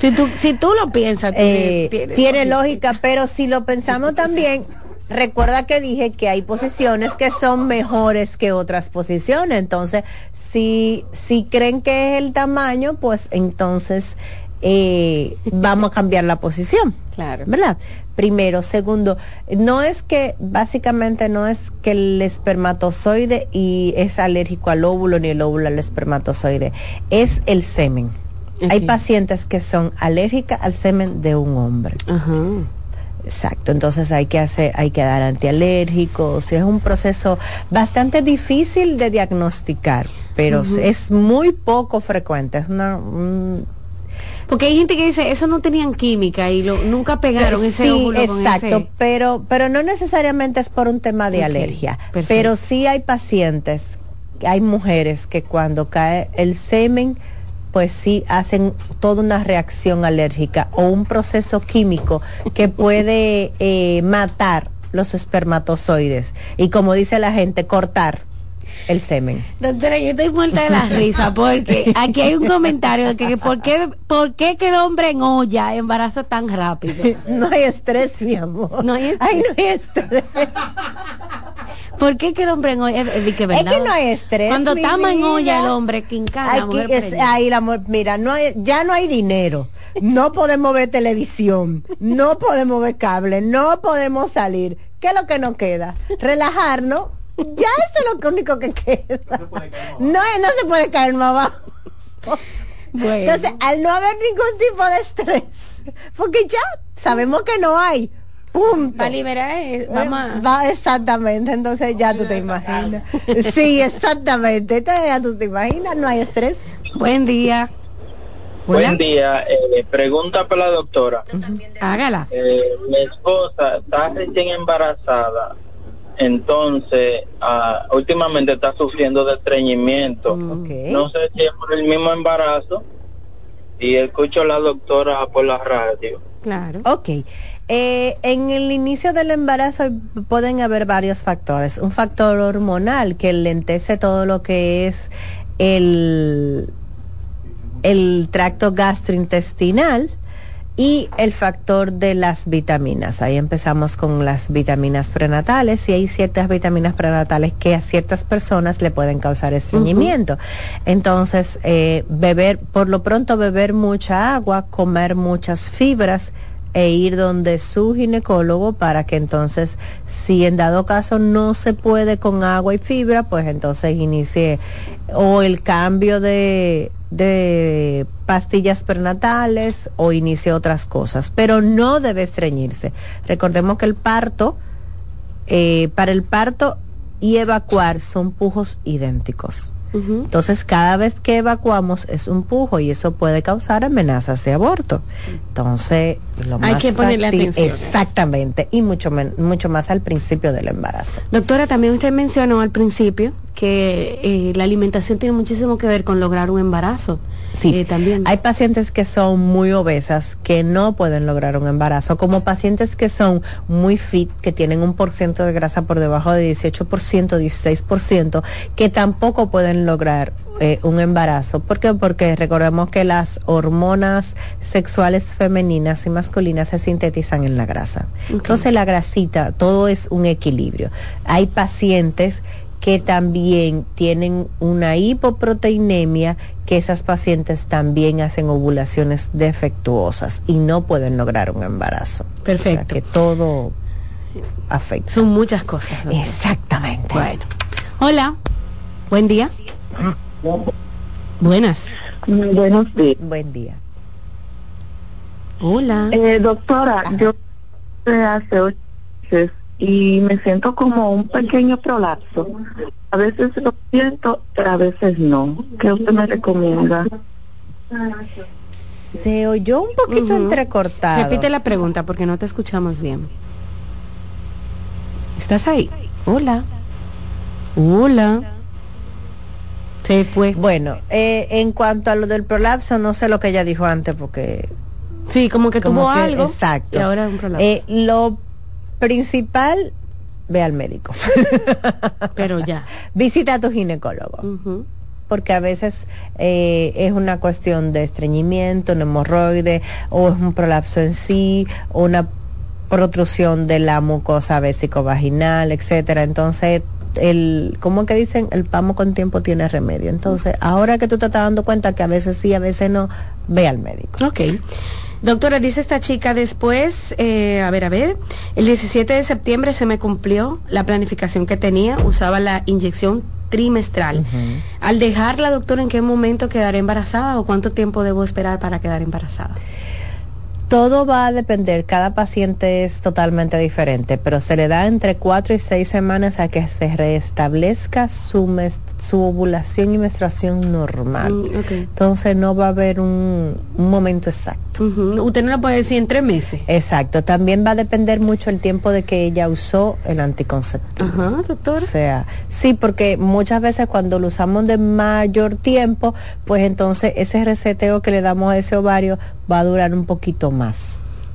Si tú, si tú lo piensas, eh, tiene, lógica, pero si lo pensamos también, recuerda que dije que hay posiciones que son mejores que otras posiciones. Entonces, si, si creen que es el tamaño, pues entonces eh, vamos a cambiar la posición. Claro. ¿Verdad? Primero. Segundo, no es que, básicamente no es que el espermatozoide y es alérgico al óvulo ni el óvulo al espermatozoide. Es el semen. Hay pacientes que son alérgicas al semen de un hombre. Exacto, entonces hay que hacer, hay que dar antialérgicos, es un proceso bastante difícil de diagnosticar, pero es muy poco frecuente, es una porque hay gente que dice eso no tenían química y lo, nunca pegaron ese sí, exacto, pero pero no necesariamente es por un tema de alergia, pero sí hay pacientes, hay mujeres que cuando cae el semen pues sí hacen toda una reacción alérgica o un proceso químico que puede eh, matar los espermatozoides. Y como dice la gente, cortar el semen. Doctora, yo estoy muerta de la risa porque aquí hay un comentario de que por qué, por qué que el hombre en olla embaraza tan rápido. No hay estrés, mi amor. No hay estrés. Ay, no hay estrés. ¿Por qué que el hombre en olla? Es, que, no hay estrés. Cuando estamos en olla el hombre, Aquí es, ahí la mira, no hay, ya no hay dinero. No podemos ver televisión, no podemos ver cable, no podemos salir. ¿Qué es lo que nos queda? Relajarnos. Ya eso es lo único que queda. No, no se puede caer más abajo. Entonces, al no haber ningún tipo de estrés, porque ya sabemos que no hay, para liberar, eh, vamos Va, exactamente, entonces ya tú te imaginas. Sí, exactamente. Entonces ya tú te imaginas, no hay estrés. Buen día. Buen día. Eh, pregunta para la doctora. Hágala. Eh, mi esposa está recién embarazada. Entonces, ah, últimamente está sufriendo de estreñimiento. Mm. No sé si es por el mismo embarazo. Y escucho a la doctora por la radio. Claro. Ok. Eh, en el inicio del embarazo pueden haber varios factores. Un factor hormonal que lentece todo lo que es el, el tracto gastrointestinal y el factor de las vitaminas. Ahí empezamos con las vitaminas prenatales y hay ciertas vitaminas prenatales que a ciertas personas le pueden causar estreñimiento. Entonces, eh, beber, por lo pronto beber mucha agua, comer muchas fibras, e ir donde su ginecólogo para que entonces, si en dado caso no se puede con agua y fibra, pues entonces inicie o el cambio de, de pastillas prenatales o inicie otras cosas, pero no debe estreñirse. Recordemos que el parto, eh, para el parto y evacuar son pujos idénticos. Entonces, cada vez que evacuamos es un pujo y eso puede causar amenazas de aborto. Entonces, lo Hay que ponerle atención. Exactamente, y mucho, mucho más al principio del embarazo. Doctora, también usted mencionó al principio que eh, la alimentación tiene muchísimo que ver con lograr un embarazo. Sí, eh, también. Hay pacientes que son muy obesas que no pueden lograr un embarazo, como pacientes que son muy fit, que tienen un por ciento de grasa por debajo de 18%, 16%, que tampoco pueden lograr eh, un embarazo. ¿Por qué? Porque recordemos que las hormonas sexuales femeninas y masculinas se sintetizan en la grasa. Entonces la grasita, todo es un equilibrio. Hay pacientes que también tienen una hipoproteinemia, que esas pacientes también hacen ovulaciones defectuosas y no pueden lograr un embarazo. Perfecto. que todo afecta. Son muchas cosas. Exactamente. Bueno. Hola. Buen día. Buenas. Buenos días. Buen día. Hola. Eh, doctora, yo hace ocho meses y me siento como un pequeño prolapso. A veces lo siento, pero a veces no. ¿Qué usted me recomienda? Se oyó un poquito entrecortado. Repite la pregunta porque no te escuchamos bien. ¿Estás ahí? Hola. Hola. Se fue. Bueno, eh, en cuanto a lo del prolapso, no sé lo que ella dijo antes porque... Sí, como que tuvo algo. Exacto. Y ahora un prolapso. Eh, lo principal, ve al médico. Pero ya. Visita a tu ginecólogo. Porque a veces eh, es una cuestión de estreñimiento, un hemorroide, o es un prolapso en sí, o una protrusión de la mucosa vaginal, etcétera. Entonces, el, ¿cómo que dicen? El pamo con tiempo tiene remedio. Entonces, ahora que tú te estás dando cuenta que a veces sí, a veces no, ve al médico. Ok. Doctora, dice esta chica, después, eh, a ver, a ver, el 17 de septiembre se me cumplió la planificación que tenía, usaba la inyección trimestral. Al dejarla, doctora, ¿en qué momento quedaré embarazada o cuánto tiempo debo esperar para quedar embarazada? Todo va a depender, cada paciente es totalmente diferente, pero se le da entre cuatro y seis semanas a que se restablezca su, su ovulación y menstruación normal. Mm, Entonces no va a haber un, momento exacto. Usted no lo puede decir en tres meses. Exacto, también va a depender mucho el tiempo de que ella usó el anticonceptivo. Ajá, doctor. O sea, sí, porque muchas veces cuando lo usamos de mayor tiempo, pues entonces ese reseteo que le damos a ese ovario va a durar un poquito más.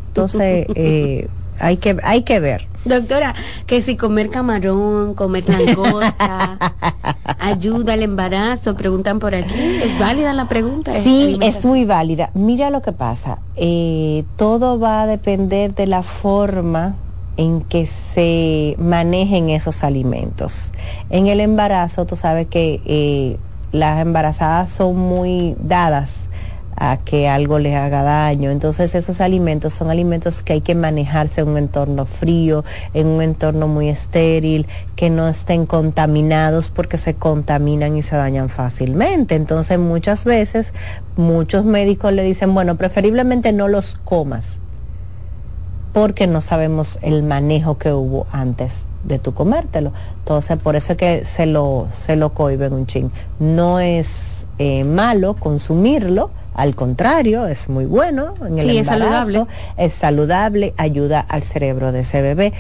Entonces, eh, hay que hay que ver. Doctora, que si comer camarón, comer langosta, ayuda al embarazo, preguntan por aquí. ¿Es válida la pregunta? Sí, es muy válida. Mira lo que pasa. Eh, todo va a depender de la forma en que se manejen esos alimentos. En el embarazo, tú sabes que eh, las embarazadas son muy dadas a que algo les haga daño. Entonces esos alimentos son alimentos que hay que manejarse en un entorno frío, en un entorno muy estéril, que no estén contaminados porque se contaminan y se dañan fácilmente. Entonces muchas veces muchos médicos le dicen, bueno, preferiblemente no los comas porque no sabemos el manejo que hubo antes de tu comértelo. Entonces, por eso es que se lo, se lo cohiben un ching. No es eh, malo consumirlo, al contrario, es muy bueno en el embarazo, es saludable. es saludable, ayuda al cerebro de ese bebé,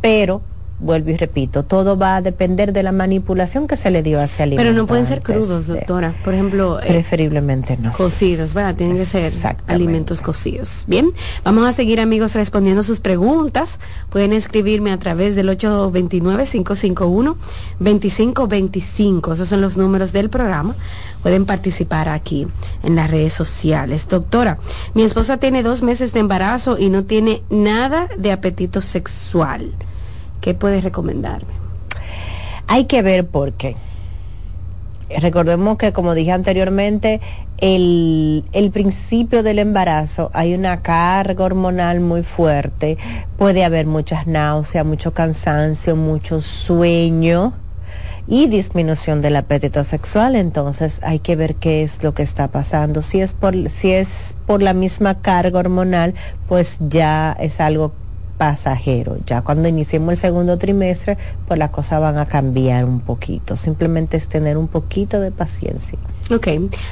pero vuelvo y repito, todo va a depender de la manipulación que se le dio a ese alimento. Pero no pueden ser crudos, doctora. Por ejemplo, eh, preferiblemente no. Cocidos, ¿verdad? Tienen que ser alimentos cocidos. Bien, vamos a seguir amigos respondiendo sus preguntas. Pueden escribirme a través del 829-551-2525. Esos son los números del programa. Pueden participar aquí en las redes sociales. Doctora, mi esposa tiene dos meses de embarazo y no tiene nada de apetito sexual. ¿Qué puedes recomendarme? Hay que ver por qué. Recordemos que, como dije anteriormente, el, el, principio del embarazo hay una carga hormonal muy fuerte, puede haber muchas náuseas, mucho cansancio, mucho sueño y disminución del apetito sexual, entonces hay que ver qué es lo que está pasando. Si es por si es por la misma carga hormonal, pues ya es algo pasajero. Ya cuando iniciemos el segundo trimestre, pues las cosas van a cambiar un poquito. Simplemente es tener un poquito de paciencia. Ok,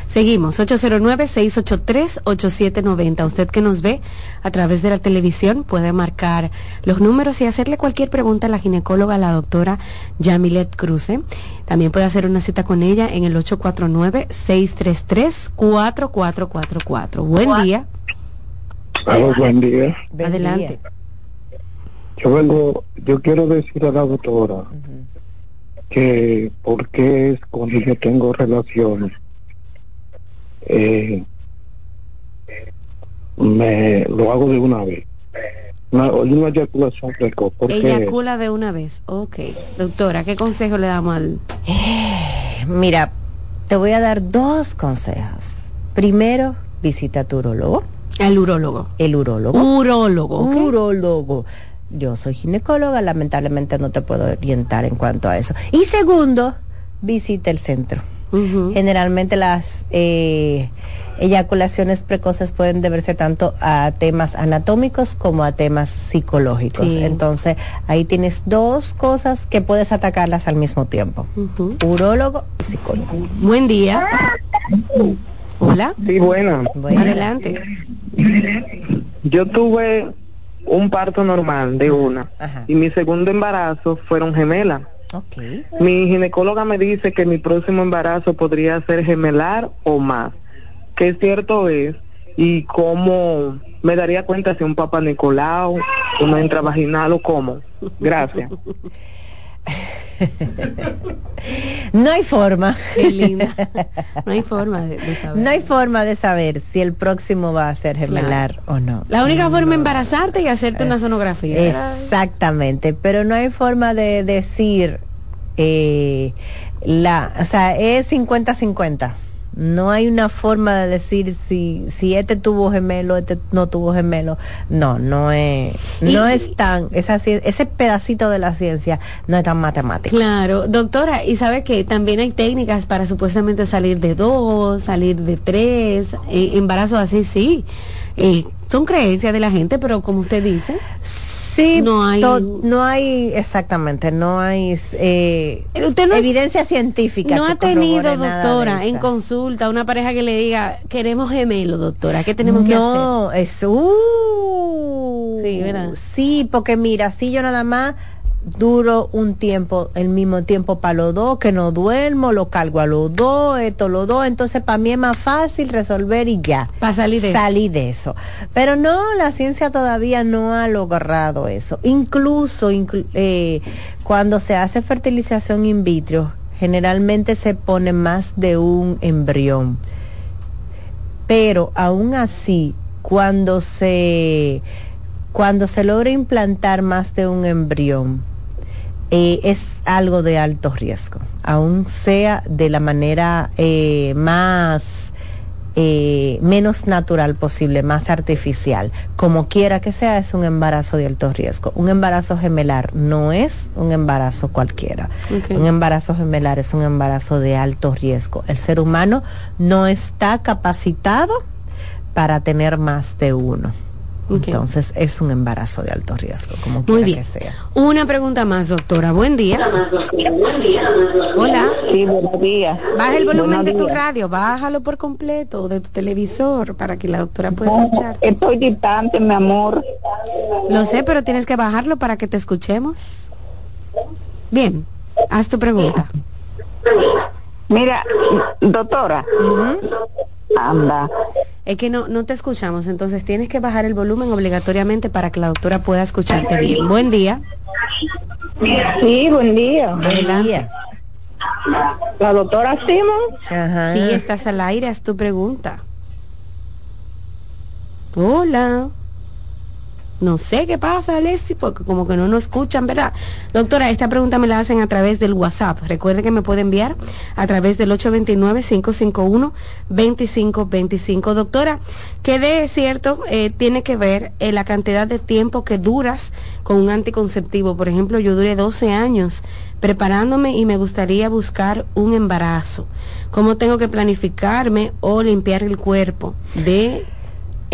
seguimos. 809-683-8790. Usted que nos ve a través de la televisión puede marcar los números y hacerle cualquier pregunta a la ginecóloga, la doctora Yamilet Cruce. También puede hacer una cita con ella en el 849-633-4444. Buen día. buen día. Adelante. Yo vengo, yo quiero decir a la doctora que por qué es cuando yo tengo relaciones eh, me lo hago de una vez. Una, una eyaculación precoz. Eyacula de una vez. Ok. Doctora, ¿qué consejo le damos al...? Eh, mira, te voy a dar dos consejos. Primero, visita a tu urólogo. El urólogo. El urólogo. Urólogo. Urólogo. Yo soy ginecóloga, lamentablemente no te puedo orientar en cuanto a eso. Y segundo, visita el centro. Generalmente las eh, eyaculaciones precoces pueden deberse tanto a temas anatómicos como a temas psicológicos. Entonces, ahí tienes dos cosas que puedes atacarlas al mismo tiempo. Urólogo y psicólogo. Buen día. Hola. Sí, buena. Adelante. Yo tuve un parto normal de una y mi segundo embarazo fueron gemelas. Mi ginecóloga me dice que mi próximo embarazo podría ser gemelar o más. ¿Qué cierto es? Y cómo me daría cuenta si un papá Nicolau, una intravaginal o cómo. Gracias. no hay forma. Qué linda. No hay forma de, saber. No hay forma de saber si el próximo va a ser gemelar o no. La única forma es embarazarte y hacerte una sonografía. Exactamente, pero no hay forma de decir eh, la, o sea, es 50-50 no hay una forma de decir si, si este tuvo gemelo, este no tuvo gemelo. No, no es, no es tan, ese pedacito de la ciencia no es tan matemático. Claro, doctora, y sabe que también hay técnicas para supuestamente salir de dos, salir de tres, eh, embarazos así, sí. Eh, son creencias de la gente, pero como usted dice. Sí, no hay, no hay exactamente, no hay eh, evidencia científica. No ha tenido, doctora, en consulta una pareja que le diga, queremos gemelo, doctora, ¿qué tenemos que hacer? No, es... Uh, sí, ¿verdad? Sí, porque mira, si yo nada más duro un tiempo, el mismo tiempo para los dos, que no duermo, lo cargo a los dos, esto, los dos, entonces para mí es más fácil resolver y ya. Para salir de salir de eso. Pero no, la ciencia todavía no ha logrado eso. Incluso eh, cuando se hace fertilización in vitro, generalmente se pone más de un embrión. Pero aún así, cuando se cuando se logra implantar más de un embrión, eh, es algo de alto riesgo, aún sea de la manera eh, más eh, menos natural posible, más artificial. Como quiera que sea, es un embarazo de alto riesgo. Un embarazo gemelar no es un embarazo cualquiera. Un embarazo gemelar es un embarazo de alto riesgo. El ser humano no está capacitado para tener más de uno. Entonces es un embarazo de alto riesgo, como quiera que sea. Una pregunta más, doctora. Buen día. Hola. Sí, buenos días. Baja el volumen de tu radio, bájalo por completo de tu televisor para que la doctora pueda escuchar. Estoy distante, mi amor. Lo sé, pero tienes que bajarlo para que te escuchemos. Bien, haz tu pregunta. Mira, doctora, anda, es que no, no te escuchamos, entonces tienes que bajar el volumen obligatoriamente para que la doctora pueda escucharte bien. Buen día. Sí, buen día. Buen día. La doctora Simon. Sí, estás al aire, es tu pregunta. Hola. No sé qué pasa, Alessi, porque como que no nos escuchan, ¿verdad? Doctora, esta pregunta me la hacen a través del WhatsApp. Recuerde que me puede enviar a través del 829-551-2525. Doctora, ¿qué de cierto eh, tiene que ver en la cantidad de tiempo que duras con un anticonceptivo? Por ejemplo, yo duré 12 años preparándome y me gustaría buscar un embarazo. ¿Cómo tengo que planificarme o limpiar el cuerpo de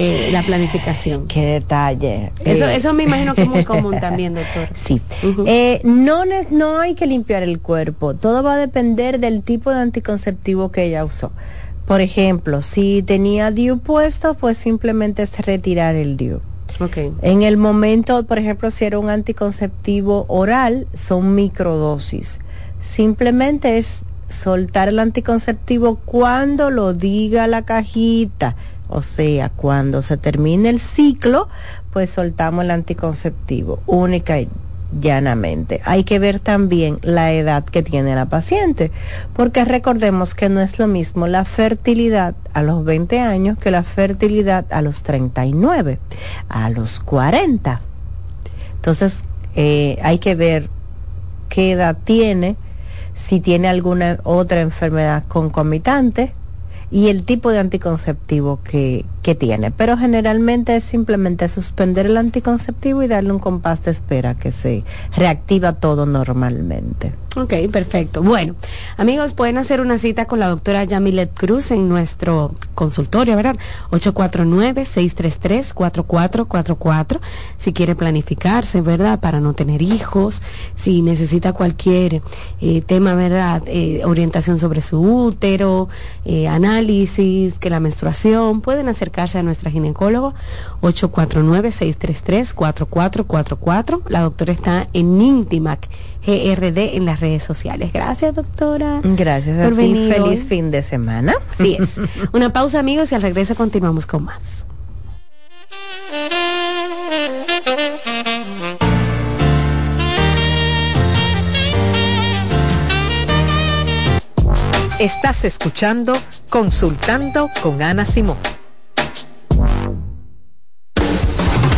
eh, la planificación. Qué detalle. Eso, Eh, eso me imagino que es muy común también, doctor. Sí. Eh, no, no hay que limpiar el cuerpo. Todo va a depender del tipo de anticonceptivo que ella usó. Por ejemplo, si tenía DIU puesto, pues simplemente es retirar el DIU. Okay. En el momento, por ejemplo, si era un anticonceptivo oral, son microdosis. Simplemente es soltar el anticonceptivo cuando lo diga la cajita. O sea, cuando se termine el ciclo, pues soltamos el anticonceptivo, única y llanamente. Hay que ver también la edad que tiene la paciente, porque recordemos que no es lo mismo la fertilidad a los 20 años que la fertilidad a los 39, a los 40. Entonces, eh, hay que ver qué edad tiene, si tiene alguna otra enfermedad concomitante y el tipo de anticonceptivo que, tiene. Pero generalmente es simplemente suspender el anticonceptivo y darle un compás de espera que se reactiva todo normalmente. Ok, perfecto. Bueno, amigos, pueden hacer una cita con la doctora Yamilet Cruz en nuestro consultorio, ¿verdad? 849-633-4444. Si quiere planificarse, ¿verdad? Para no tener hijos, si necesita cualquier eh, tema, ¿verdad? Eh, orientación sobre su útero, eh, análisis, que la menstruación, pueden acercarse a nuestra ginecólogo 849-633-4444. La doctora está en Intimac. GRD en las redes sociales. Gracias, doctora. Gracias a por ti. venir Feliz hoy. fin de semana. Así es. Una pausa, amigos, y al regreso continuamos con más. Estás escuchando Consultando con Ana Simón.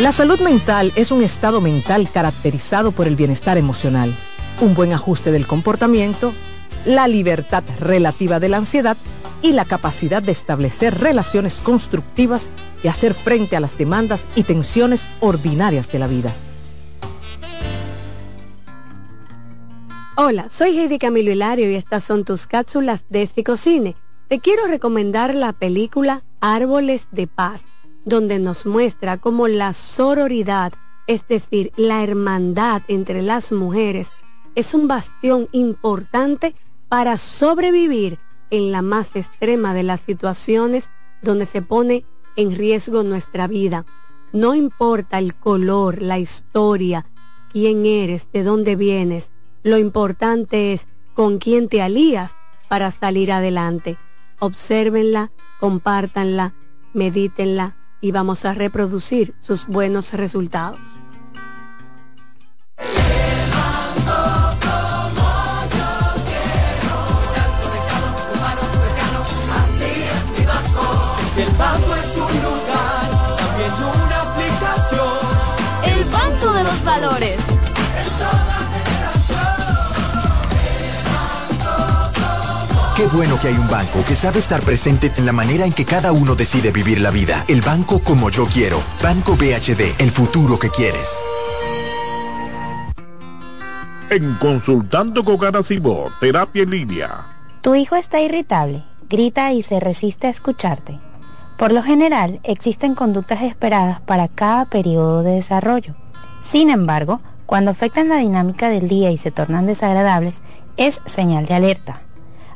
La salud mental es un estado mental caracterizado por el bienestar emocional, un buen ajuste del comportamiento, la libertad relativa de la ansiedad y la capacidad de establecer relaciones constructivas y hacer frente a las demandas y tensiones ordinarias de la vida. Hola, soy Heidi Camilo Hilario y estas son tus cápsulas de Cine. Te quiero recomendar la película Árboles de Paz, donde nos muestra cómo la sororidad, es decir, la hermandad entre las mujeres, es un bastión importante para sobrevivir en la más extrema de las situaciones donde se pone en riesgo nuestra vida. No importa el color, la historia, quién eres, de dónde vienes, lo importante es con quién te alías para salir adelante. Obsérvenla, compártanla, medítenla y vamos a reproducir sus buenos resultados. Qué bueno que hay un banco que sabe estar presente en la manera en que cada uno decide vivir la vida. El banco como yo quiero. Banco BHD, el futuro que quieres. En Consultando con Ana Simó, Terapia en Línea. Tu hijo está irritable, grita y se resiste a escucharte. Por lo general, existen conductas esperadas para cada periodo de desarrollo. Sin embargo, cuando afectan la dinámica del día y se tornan desagradables, es señal de alerta.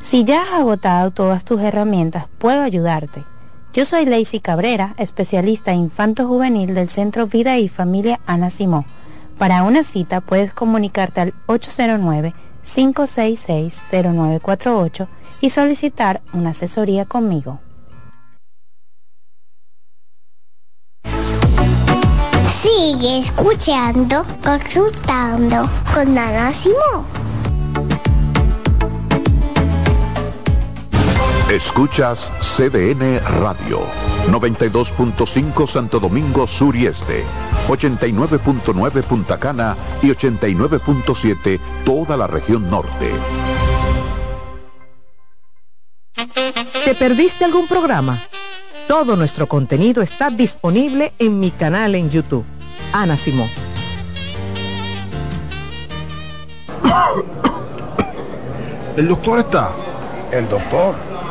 Si ya has agotado todas tus herramientas, puedo ayudarte. Yo soy Lacey Cabrera, especialista infanto-juvenil del Centro Vida y Familia Ana Simó. Para una cita puedes comunicarte al 809-566-0948 y solicitar una asesoría conmigo. Sigue escuchando, consultando con Ana Simón. Escuchas CDN Radio, 92.5 Santo Domingo Sur y Este, 89.9 Punta Cana y 89.7 toda la región norte. ¿Te perdiste algún programa? Todo nuestro contenido está disponible en mi canal en YouTube. Ana Simón. ¿El doctor está? El doctor,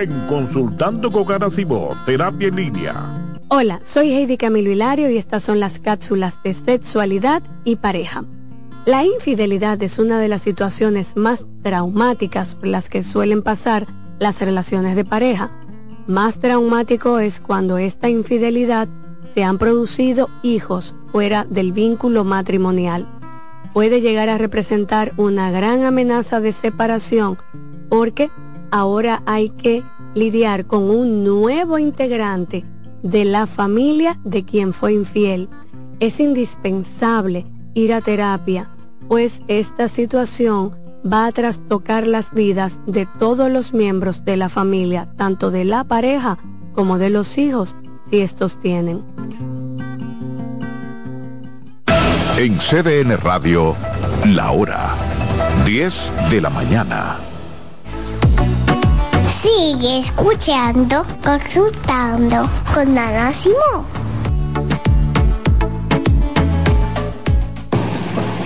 En Consultando con Garacimo, Terapia en Línea. Hola, soy Heidi Camilo Hilario y estas son las cápsulas de sexualidad y pareja. La infidelidad es una de las situaciones más traumáticas por las que suelen pasar las relaciones de pareja. Más traumático es cuando esta infidelidad se han producido hijos fuera del vínculo matrimonial. Puede llegar a representar una gran amenaza de separación porque ahora hay que lidiar con un nuevo integrante de la familia de quien fue infiel. Es indispensable ir a terapia, pues esta situación va a trastocar las vidas de todos los miembros de la familia, tanto de la pareja como de los hijos, si estos tienen. En CDN Radio, la hora 10 de la mañana. Sigue escuchando, consultando con Ana Simón.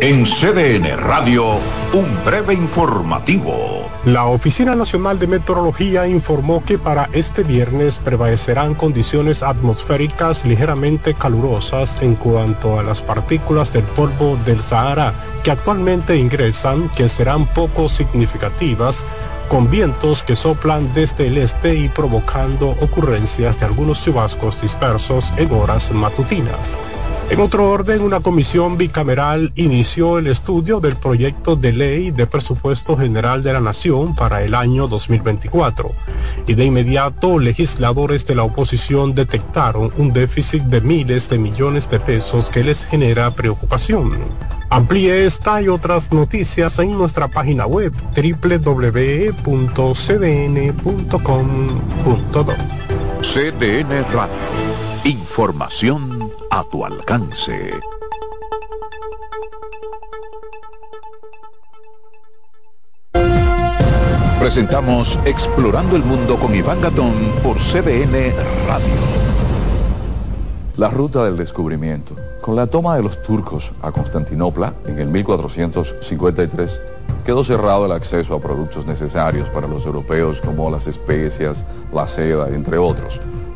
En CDN Radio, un breve informativo. La Oficina Nacional de Meteorología informó que para este viernes prevalecerán condiciones atmosféricas ligeramente calurosas en cuanto a las partículas del polvo del Sahara que actualmente ingresan, que serán poco significativas, con vientos que soplan desde el este y provocando ocurrencias de algunos chubascos dispersos en horas matutinas. En otro orden, una comisión bicameral inició el estudio del proyecto de ley de presupuesto general de la Nación para el año 2024 y de inmediato legisladores de la oposición detectaron un déficit de miles de millones de pesos que les genera preocupación. Amplíe esta y otras noticias en nuestra página web www.cdn.com.do. CDN Radio. Información a tu alcance. Presentamos Explorando el Mundo con Iván Gatón por CDN Radio. La ruta del descubrimiento. Con la toma de los turcos a Constantinopla en el 1453, quedó cerrado el acceso a productos necesarios para los europeos como las especias, la seda, entre otros.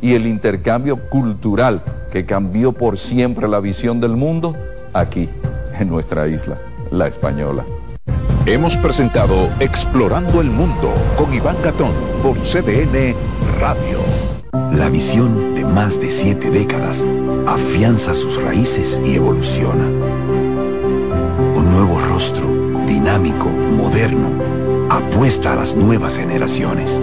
y el intercambio cultural que cambió por siempre la visión del mundo? Aquí, en nuestra isla, la española. Hemos presentado Explorando el Mundo con Iván Gatón por CDN Radio. La visión de más de siete décadas afianza sus raíces y evoluciona. Un nuevo rostro, dinámico, moderno, apuesta a las nuevas generaciones.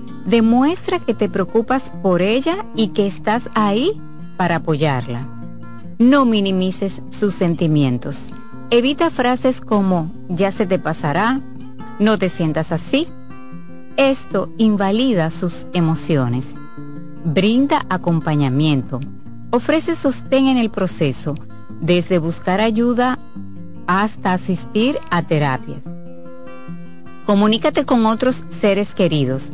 Demuestra que te preocupas por ella y que estás ahí para apoyarla. No minimices sus sentimientos. Evita frases como ya se te pasará, no te sientas así. Esto invalida sus emociones. Brinda acompañamiento. Ofrece sostén en el proceso, desde buscar ayuda hasta asistir a terapias. Comunícate con otros seres queridos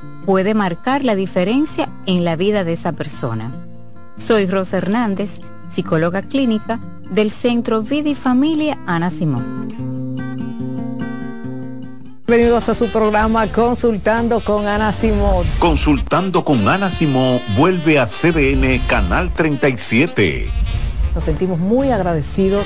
puede marcar la diferencia en la vida de esa persona. Soy Rosa Hernández, psicóloga clínica del Centro Vida y Familia Ana Simón. Bienvenidos a su programa Consultando con Ana Simón. Consultando con Ana Simón vuelve a CDN Canal 37. Nos sentimos muy agradecidos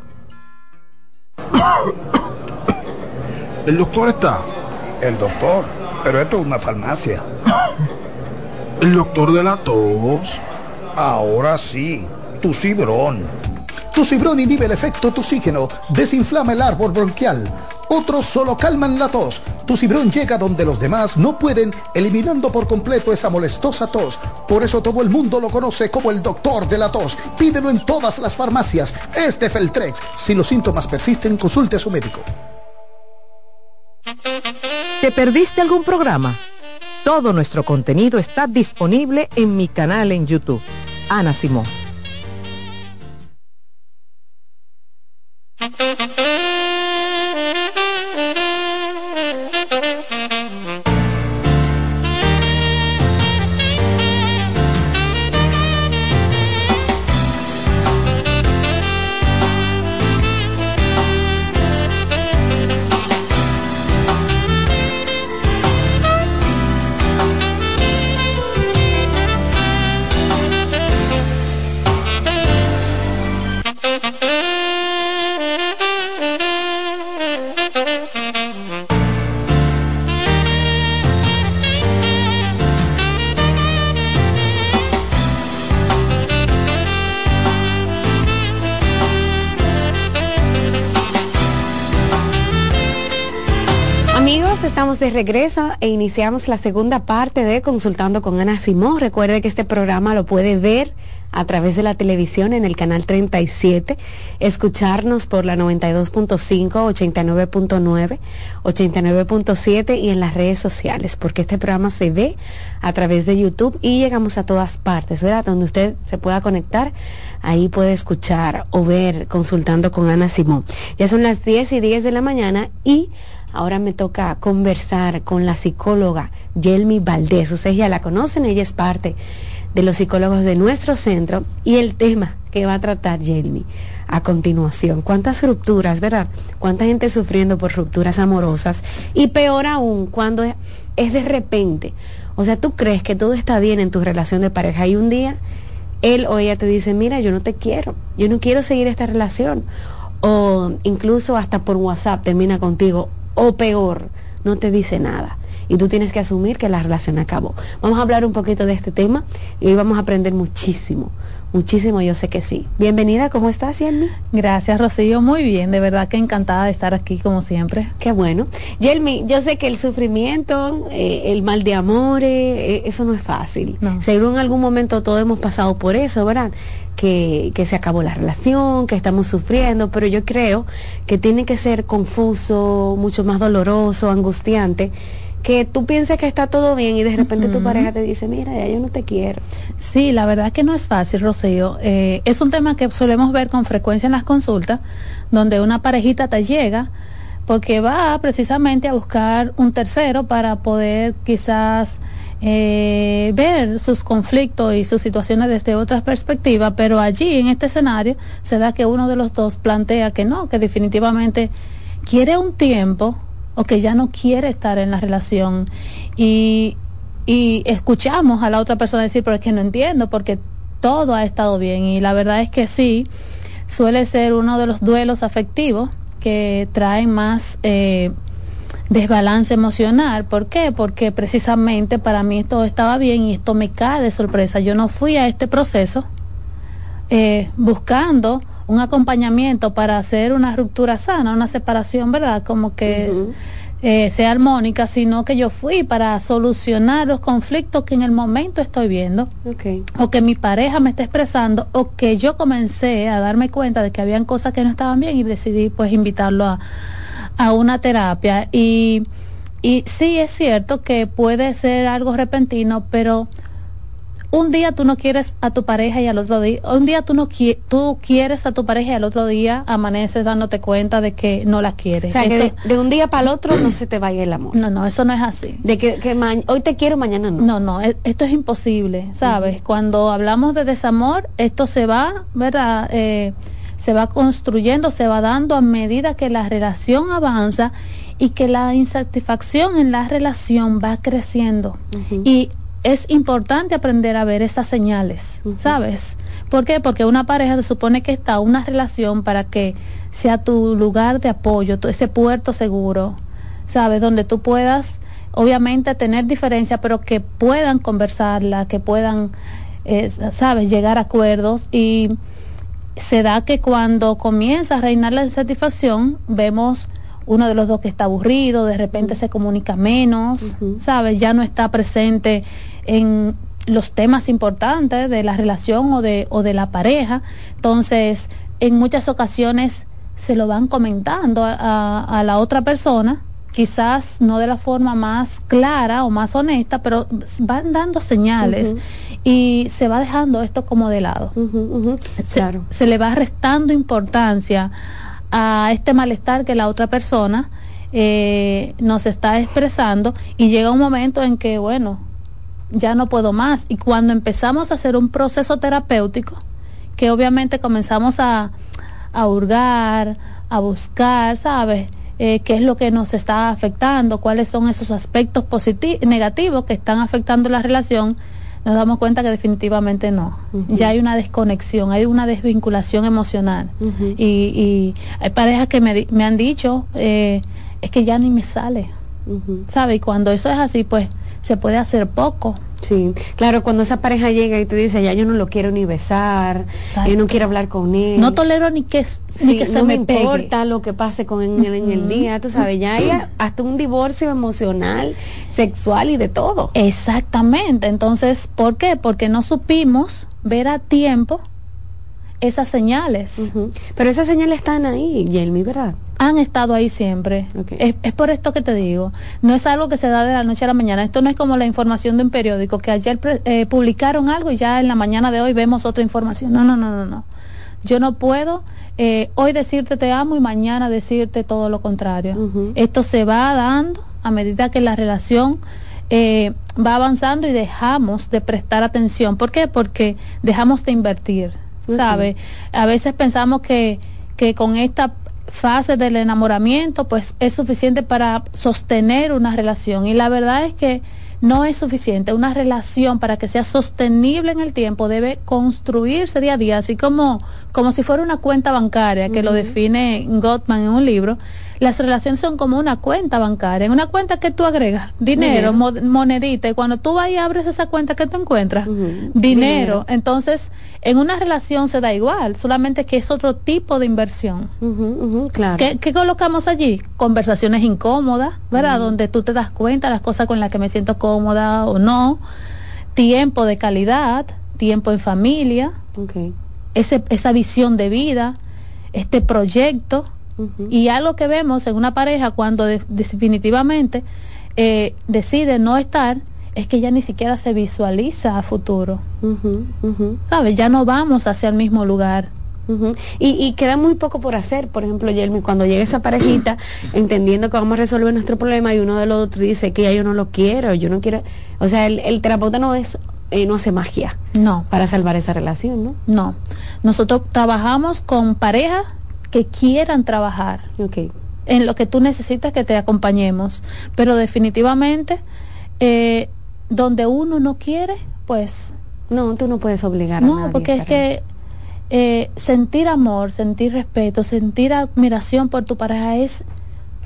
¿El doctor está? El doctor, pero esto es una farmacia. ¿El doctor de la tos? Ahora sí, tu cibrón. Tu cibrón inhibe el efecto toxígeno, desinflama el árbol bronquial. Otros solo calman la tos. Tu cibrón llega donde los demás no pueden, eliminando por completo esa molestosa tos. Por eso todo el mundo lo conoce como el doctor de la tos. Pídelo en todas las farmacias. Este Feltrex. Si los síntomas persisten, consulte a su médico. ¿Te perdiste algún programa? Todo nuestro contenido está disponible en mi canal en YouTube. Ana Simón. Regreso e iniciamos la segunda parte de Consultando con Ana Simón. Recuerde que este programa lo puede ver a través de la televisión en el canal 37, escucharnos por la 92.5, 89.9, 89.7 y en las redes sociales, porque este programa se ve a través de YouTube y llegamos a todas partes, ¿verdad? Donde usted se pueda conectar, ahí puede escuchar o ver Consultando con Ana Simón. Ya son las 10 y 10 de la mañana y Ahora me toca conversar con la psicóloga Yelmi Valdés. Ustedes ya la conocen, ella es parte de los psicólogos de nuestro centro y el tema que va a tratar Yelmi a continuación. ¿Cuántas rupturas, verdad? ¿Cuánta gente sufriendo por rupturas amorosas? Y peor aún, cuando es de repente. O sea, tú crees que todo está bien en tu relación de pareja y un día él o ella te dice, mira, yo no te quiero, yo no quiero seguir esta relación. O incluso hasta por WhatsApp termina contigo, o peor, no te dice nada. Y tú tienes que asumir que la relación acabó. Vamos a hablar un poquito de este tema y hoy vamos a aprender muchísimo. Muchísimo, yo sé que sí. Bienvenida, ¿cómo estás, Yelmi? Gracias, Rocío. Muy bien, de verdad que encantada de estar aquí como siempre. Qué bueno. Yelmi, yo sé que el sufrimiento, eh, el mal de amores, eh, eso no es fácil. Seguro en algún momento todos hemos pasado por eso, ¿verdad? que, que se acabó la relación, que estamos sufriendo, pero yo creo que tiene que ser confuso, mucho más doloroso, angustiante que tú pienses que está todo bien y de repente tu pareja te dice, mira, ya yo no te quiero. Sí, la verdad que no es fácil, Rocío. Eh, es un tema que solemos ver con frecuencia en las consultas, donde una parejita te llega porque va precisamente a buscar un tercero para poder quizás eh, ver sus conflictos y sus situaciones desde otras perspectivas, pero allí en este escenario se da que uno de los dos plantea que no, que definitivamente quiere un tiempo o que ya no quiere estar en la relación y, y escuchamos a la otra persona decir, pero es que no entiendo porque todo ha estado bien y la verdad es que sí, suele ser uno de los duelos afectivos que traen más eh, desbalance emocional. ¿Por qué? Porque precisamente para mí todo estaba bien y esto me cae de sorpresa. Yo no fui a este proceso eh, buscando un acompañamiento para hacer una ruptura sana, una separación, ¿verdad? Como que eh, sea armónica, sino que yo fui para solucionar los conflictos que en el momento estoy viendo, o que mi pareja me está expresando, o que yo comencé a darme cuenta de que habían cosas que no estaban bien y decidí pues invitarlo a a una terapia. Y, y sí es cierto que puede ser algo repentino, pero un día tú no quieres a tu pareja y al otro día, un día tú no tú quieres a tu pareja y al otro día amaneces dándote cuenta de que no la quieres. O sea, que de, un día para el otro no se te vaya el amor. No, no, eso no es así. De que, hoy te quiero, mañana no. No, no, e, esto es imposible, ¿sabes? Cuando hablamos de desamor, esto se va, ¿verdad? Eh, se va construyendo, se va dando a medida que la relación avanza y que la insatisfacción en la relación va creciendo. Y es importante aprender a ver esas señales, ¿sabes? ¿Por qué? Porque una pareja se supone que está una relación para que sea tu lugar de apoyo, ese puerto seguro, ¿sabes? Donde tú puedas, obviamente, tener diferencia, pero que puedan conversarla, que puedan, eh, ¿sabes?, llegar a acuerdos y se da que cuando comienza a reinar la insatisfacción, vemos uno de los dos que está aburrido, de repente se comunica menos, ¿sabes? Ya no está presente en los temas importantes de la relación o de, o de la pareja. Entonces, en muchas ocasiones se lo van comentando a, a la otra persona quizás no de la forma más clara o más honesta, pero van dando señales y se va dejando esto como de lado. claro. se, le va restando importancia a este malestar que la otra persona eh, nos está expresando y llega un momento en que, bueno, ya no puedo más. Y cuando empezamos a hacer un proceso terapéutico, que obviamente comenzamos a, a hurgar, a buscar, ¿sabes? Eh, qué es lo que nos está afectando, cuáles son esos aspectos negativos que están afectando la relación, nos damos cuenta que definitivamente no. Ya hay una desconexión, hay una desvinculación emocional. y, y, hay parejas que me, me han dicho, eh, es que ya ni me sale. ¿Sabe? Y cuando eso es así, pues se puede hacer poco. Sí, claro, cuando esa pareja llega y te dice, ya yo no lo quiero ni besar, yo no quiero hablar con él. No tolero ni que, ni que se no me, importa lo que pase con él en el día, tú sabes, ya hay hasta un divorcio emocional, sexual y de todo. Exactamente, entonces, ¿por qué? Porque no supimos ver a tiempo esas señales. Pero esas señales están ahí, Yelmi, ¿verdad? Han estado ahí siempre. Es, es, por esto que te digo. No es algo que se da de la noche a la mañana. Esto no es como la información de un periódico, que ayer eh, publicaron algo y ya en la mañana de hoy vemos otra información. No, no, no, no, no. Yo no puedo eh, hoy decirte te amo y mañana decirte todo lo contrario. Esto se va dando a medida que la relación eh, va avanzando y dejamos de prestar atención. ¿Por qué? Porque dejamos de invertir ¿sabe? A veces pensamos que, que con esta fase del enamoramiento pues es suficiente para sostener una relación. Y la verdad es que no es suficiente. Una relación para que sea sostenible en el tiempo debe construirse día a día, así como, como si fuera una cuenta bancaria, que lo define Gottman en un libro las relaciones son como una cuenta bancaria. En una cuenta que tú agregas dinero, monedita, y cuando tú vas y abres esa cuenta que tú encuentras, dinero. Entonces, en una relación se da igual, solamente que es otro tipo de inversión. claro. ¿Qué, colocamos allí? Conversaciones incómodas, ¿verdad? Donde tú te das cuenta las cosas con las que me siento cómoda o no. Tiempo de calidad, tiempo en familia. Ese, esa visión de vida, este proyecto y algo que vemos en una pareja cuando definitivamente eh, decide no estar, es que ya ni siquiera se visualiza a futuro. ¿Sabes? Ya no vamos hacia el mismo lugar. y, queda muy poco por hacer. Por ejemplo, Jeremy, cuando llega esa parejita, entendiendo que vamos a resolver nuestro problema y uno de los otros dice que ya yo no lo quiero, yo no quiero. O sea, el, terapeuta no es eh, no hace magia. No. Para salvar esa relación, ¿no? No. Nosotros trabajamos con parejas que quieran trabajar en lo que tú necesitas que te acompañemos. Pero definitivamente, eh, donde uno no quiere, pues... No, tú no puedes obligar no, a nadie. porque es que eh, sentir amor, sentir respeto, sentir admiración por tu pareja es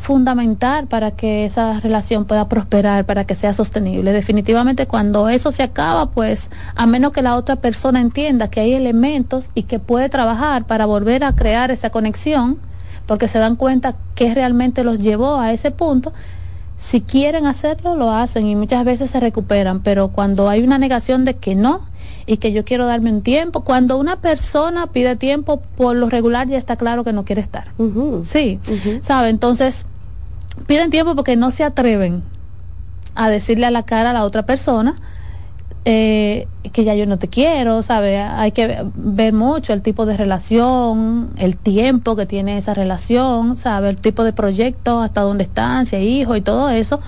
fundamental para que esa relación pueda prosperar, para que sea sostenible. Definitivamente cuando eso se acaba, pues a menos que la otra persona entienda que hay elementos y que puede trabajar para volver a crear esa conexión, porque se dan cuenta que realmente los llevó a ese punto, si quieren hacerlo, lo hacen y muchas veces se recuperan, pero cuando hay una negación de que no y que yo quiero darme un tiempo, cuando una persona pide tiempo, por lo regular ya está claro que no quiere estar. Sí, ¿sabe? Entonces, piden tiempo porque no se atreven a decirle a la cara a la otra persona eh, que ya yo no te quiero, ¿sabe? Hay que ver mucho el tipo de relación, el tiempo que tiene esa relación, ¿sabe? El tipo de proyecto, hasta dónde están, si hay hijos y todo eso,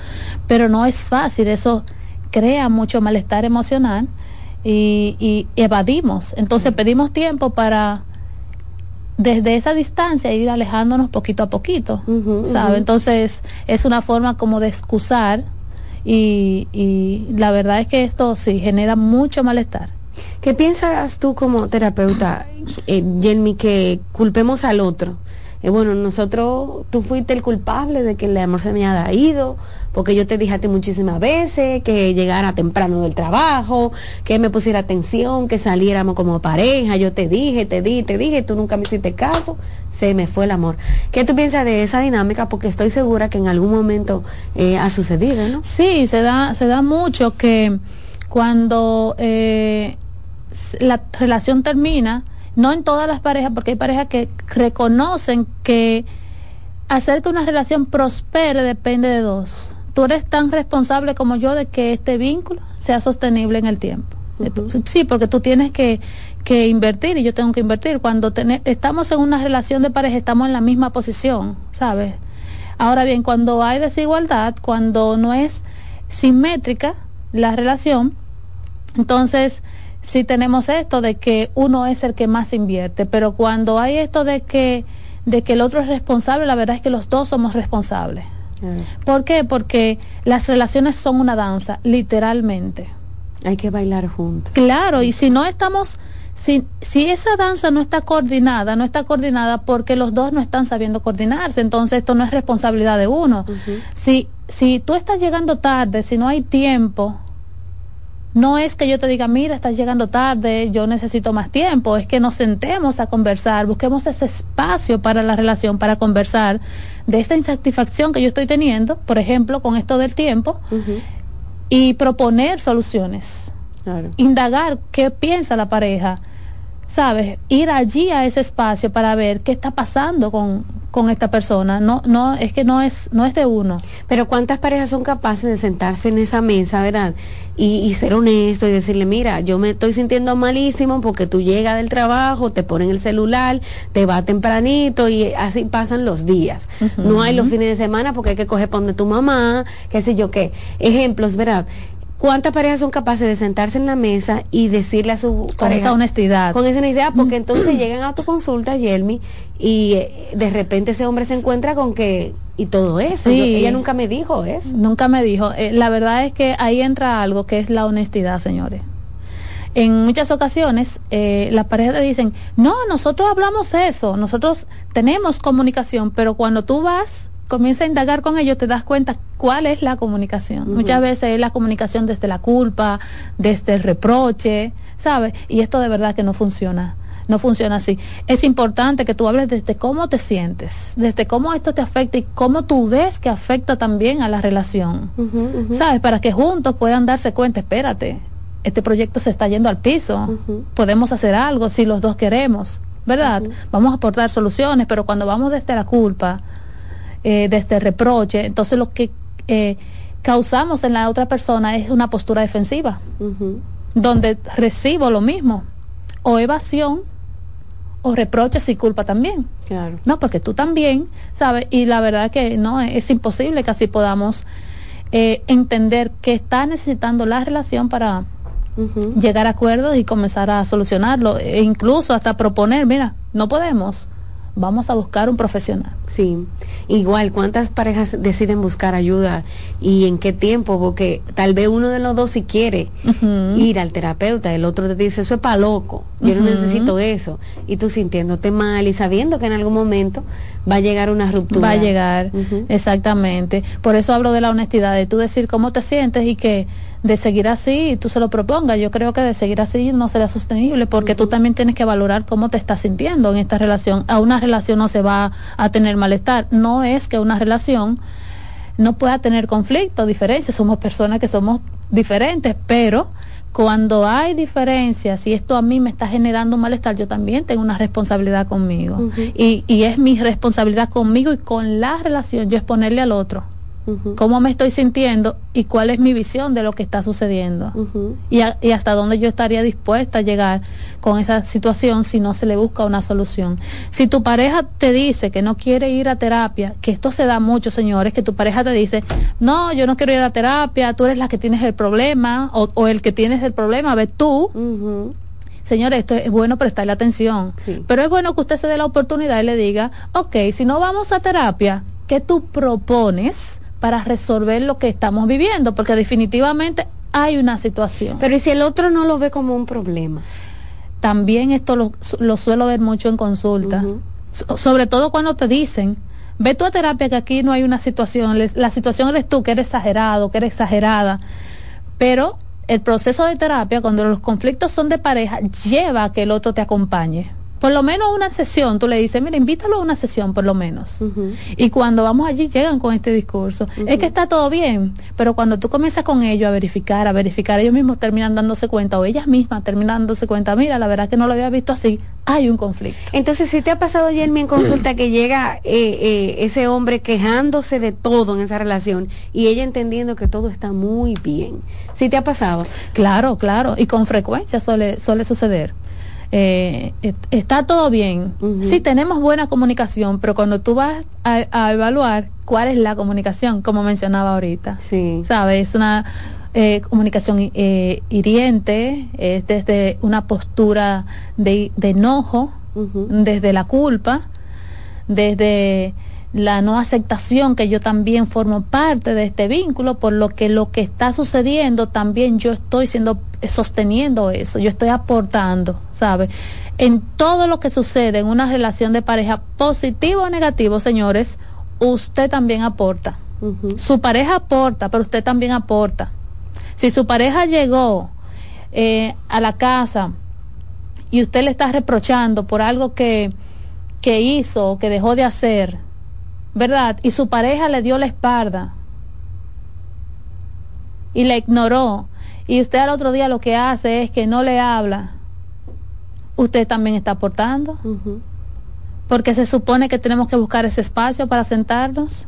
pero no es fácil, eso crea mucho malestar emocional y, y evadimos, entonces pedimos tiempo para desde esa distancia ir alejándonos poquito a poquito, ¿sabe? Entonces es una forma como de excusar y, y la verdad es que esto sí genera mucho malestar. ¿Qué piensas tú como terapeuta, eh, que culpemos al otro? Eh, bueno, nosotros, tú fuiste el culpable de que el amor se me haya ido, porque yo te dije muchísimas veces que llegara temprano del trabajo, que me pusiera atención, que saliéramos como pareja, yo te dije, te dije, te dije, tú nunca me hiciste caso, se me fue el amor. ¿Qué tú piensas de esa dinámica? Porque estoy segura que en algún momento eh, ha sucedido, ¿no? Sí, se da, se da mucho que cuando eh, la relación termina, no en todas las parejas, porque hay parejas que reconocen que hacer que una relación prospere depende de dos. Tú eres tan responsable como yo de que este vínculo sea sostenible en el tiempo. Sí, porque tú tienes que, que, invertir y yo tengo que invertir. Cuando estamos en una relación de pareja, estamos en la misma posición, ¿sabes? Ahora bien, cuando hay desigualdad, cuando no es simétrica la relación, entonces sí tenemos esto de que uno es el que más invierte, pero cuando hay esto de que de que el otro es responsable, la verdad es que los dos somos responsables. ¿Por qué? Porque las relaciones son una danza, literalmente. Hay que bailar juntos. Claro, y si no estamos, si, si esa danza no está coordinada, no está coordinada porque los dos no están sabiendo coordinarse, entonces esto no es responsabilidad de uno. si, si tú estás llegando tarde, si no hay tiempo, no es que yo te diga, mira, estás llegando tarde, yo necesito más tiempo, es que nos sentemos a conversar, busquemos ese espacio para la relación, para conversar de esta insatisfacción que yo estoy teniendo, por ejemplo, con esto del tiempo, y proponer soluciones. Indagar qué piensa la pareja, ¿sabes? Ir allí a ese espacio para ver qué está pasando con, con esta persona. No, no, es que no es, no es de uno. Pero cuántas parejas son capaces de sentarse en esa mesa, ¿verdad? Y, y ser honesto y decirle, mira, yo me estoy sintiendo malísimo porque tú llegas del trabajo, te ponen el celular, te va tempranito y así pasan los días. No hay los fines de semana porque hay que coger para donde tu mamá, qué sé yo qué. Ejemplos, ¿verdad? ¿Cuántas parejas son capaces de sentarse en la mesa y decirle a su con esa honestidad? Con esa honestidad, porque entonces llegan a tu consulta, Yelmi, y eh, de repente ese hombre se encuentra con que y todo eso. ella nunca me dijo eso. Nunca me dijo. Eh, la verdad es que ahí entra algo que es la honestidad, señores. En muchas ocasiones eh, las parejas te dicen, no, nosotros hablamos eso, nosotros tenemos comunicación, pero cuando tú vas comienza a indagar con ellos, te das cuenta cuál es la comunicación. Muchas veces es la comunicación desde la culpa, desde el reproche, ¿sabes? Y esto de verdad que no funciona. No funciona así. Es importante que tú hables desde cómo te sientes, desde cómo esto te afecta y cómo tú ves que afecta también a la relación. ¿Sabes? Para que juntos puedan darse cuenta, espérate, este proyecto se está yendo al piso. Podemos hacer algo si los dos queremos, ¿verdad? Vamos a aportar soluciones, pero cuando vamos desde la culpa, eh, de este reproche, entonces lo que eh, causamos en la otra persona es una postura defensiva, donde recibo lo mismo, o evasión, o reproches y culpa también. Claro. No, porque tú también, ¿sabes? Y la verdad que no, es imposible que así podamos eh, entender que está necesitando la relación para llegar a acuerdos y comenzar a solucionarlo, e incluso hasta proponer, mira, no podemos vamos a buscar un profesional. Sí, igual, ¿cuántas parejas deciden buscar ayuda y en qué tiempo? Porque tal vez uno de los dos si quiere ir al terapeuta, el otro te dice, eso es para loco, yo no necesito eso. Y tú sintiéndote mal y sabiendo que en algún momento va a llegar una ruptura. Va a llegar, exactamente. Por eso hablo de la honestidad, de tú decir cómo te sientes y que de seguir así tú se lo propongas. Yo creo que de seguir así no será sostenible porque tú también tienes que valorar cómo te estás sintiendo en esta relación. A una relación no se va a tener malestar. No es que una relación no pueda tener conflicto, diferencias. Somos personas que somos diferentes, pero cuando hay diferencias y esto a mí me está generando malestar, yo también tengo una responsabilidad conmigo. y, y es mi responsabilidad conmigo y con la relación, yo exponerle al otro cómo me estoy sintiendo y cuál es mi visión de lo que está sucediendo y, y, hasta dónde yo estaría dispuesta a llegar con esa situación si no se le busca una solución. Si tu pareja te dice que no quiere ir a terapia, que esto se da mucho, señores, que tu pareja te dice, no, yo no quiero ir a terapia, tú eres la que tienes el problema o, el que tienes el problema, ve tú. Señores, esto es bueno prestarle atención, pero es bueno que usted se dé la oportunidad y le diga, ok, si no vamos a terapia, ¿qué tú propones para resolver lo que estamos viviendo, porque definitivamente hay una situación. Pero ¿y si el otro no lo ve como un problema? También esto lo, lo suelo ver mucho en consulta, sobre todo cuando te dicen, ve tu a terapia que aquí no hay una situación, la situación eres tú que eres exagerado, que eres exagerada, pero el proceso de terapia, cuando los conflictos son de pareja, lleva a que el otro te acompañe por lo menos una sesión, tú le dices, mira, invítalo a una sesión por lo menos. Y cuando vamos allí llegan con este discurso. Es que está todo bien, pero cuando tú comienzas con ellos a verificar, a verificar, ellos mismos terminan dándose cuenta o ellas mismas terminan dándose cuenta, mira, la verdad que no lo había visto así, hay un conflicto. Entonces, si te ha pasado, Jeremy, en consulta que llega eh, eh, ese hombre quejándose de todo en esa relación y ella entendiendo que todo está muy bien, ¿si te ha pasado? Claro, claro, y con frecuencia suele, suele suceder eh, está todo bien. Sí, tenemos buena comunicación, pero cuando tú vas a, evaluar cuál es la comunicación, como mencionaba ahorita, sí. ¿sabes? Es una eh, comunicación eh, hiriente, es desde una postura de, enojo, desde la culpa, desde la no aceptación que yo también formo parte de este vínculo, por lo que lo que está sucediendo también yo estoy siendo sosteniendo eso, yo estoy aportando, ¿sabe? En todo lo que sucede en una relación de pareja, positivo o negativo, señores, usted también aporta. Su pareja aporta, pero usted también aporta. Si su pareja llegó eh, a la casa y usted le está reprochando por algo que, que hizo o que dejó de hacer, ¿verdad? Y su pareja le dio la espalda y la ignoró. Y usted al otro día lo que hace es que no le habla. Usted también está aportando. Porque se supone que tenemos que buscar ese espacio para sentarnos.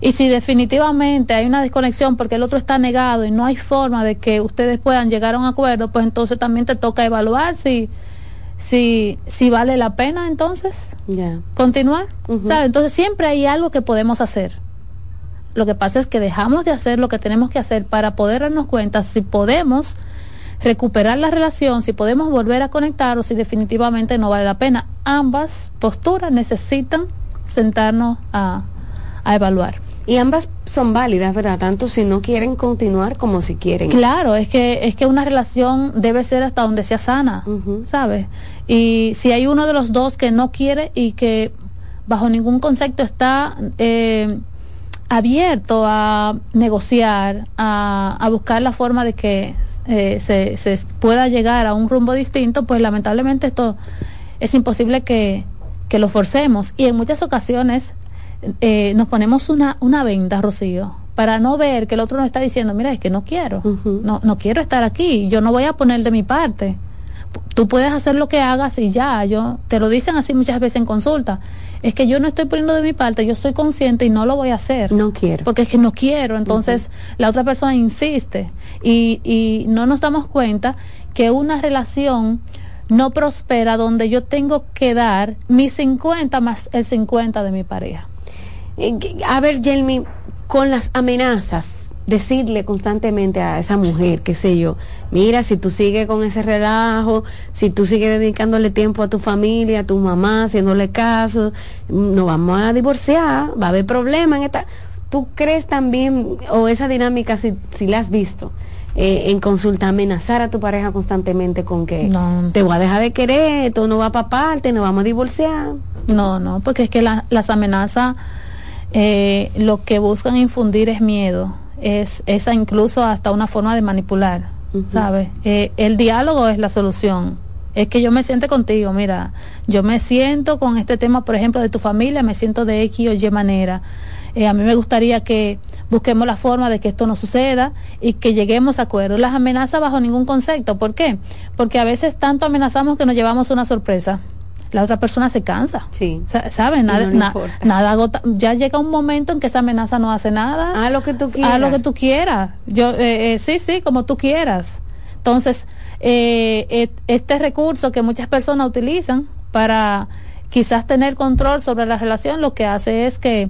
Y si definitivamente hay una desconexión porque el otro está negado y no hay forma de que ustedes puedan llegar a un acuerdo, pues entonces también te toca evaluar si si, si vale la pena entonces continuar. Entonces siempre hay algo que podemos hacer. Lo que pasa es que dejamos de hacer lo que tenemos que hacer para poder darnos cuenta si podemos recuperar la relación, si podemos volver a conectar o si definitivamente no vale la pena. Ambas posturas necesitan sentarnos a, a evaluar. Y ambas son válidas, ¿verdad? Tanto si no quieren continuar como si quieren. Claro, es que es que una relación debe ser hasta donde sea sana, ¿sabes? Y si hay uno de los dos que no quiere y que bajo ningún concepto está eh, abierto a negociar, a, a, buscar la forma de que eh, se, se pueda llegar a un rumbo distinto, pues lamentablemente esto es imposible que, que lo forcemos. Y en muchas ocasiones eh, nos ponemos una, una venda, Rocío, para no ver que el otro nos está diciendo, mira, es que no quiero, no, no quiero estar aquí, yo no voy a poner de mi parte. Tú puedes hacer lo que hagas y ya, yo te lo dicen así muchas veces en consulta. Es que yo no estoy poniendo de mi parte, yo soy consciente y no lo voy a hacer. No quiero. Porque es que no quiero. Entonces la otra persona insiste y, y no nos damos cuenta que una relación no prospera donde yo tengo que dar mi 50 más el 50 de mi pareja. Eh, a ver, Jelmi, con las amenazas, decirle constantemente a esa mujer, qué sé yo, mira, si tú sigues con ese relajo, si tú sigues dedicándole tiempo a tu familia, a tu mamá, haciéndole caso, no vamos a divorciar, va a haber problemas en esta... ¿Tú crees también, o esa dinámica, si, si la has visto, eh, en consulta, amenazar a tu pareja constantemente con que te voy a dejar de querer, tú no va para parte, no vamos a divorciar? No, no, porque es que las amenazas eh, lo que buscan infundir es miedo, es esa incluso hasta una forma de manipular, ¿sabes? Eh, el diálogo es la solución. Es que yo me siento contigo, mira, yo me siento con este tema, por ejemplo, de tu familia, me siento de X o Y manera. Eh, a mí me gustaría que busquemos la forma de que esto no suceda y que lleguemos a acuerdos. Las amenazas bajo ningún concepto. ¿Por qué? Porque a veces tanto amenazamos que nos llevamos una sorpresa la otra persona se cansa. Sí. ¿Sabes? Nada, nada agota. Ya llega un momento en que esa amenaza no hace nada. A lo que tú quieras. A lo que tú quieras. Yo, eh, eh, sí, sí, como tú quieras. Entonces, eh, este recurso que muchas personas utilizan para quizás tener control sobre la relación, lo que hace es que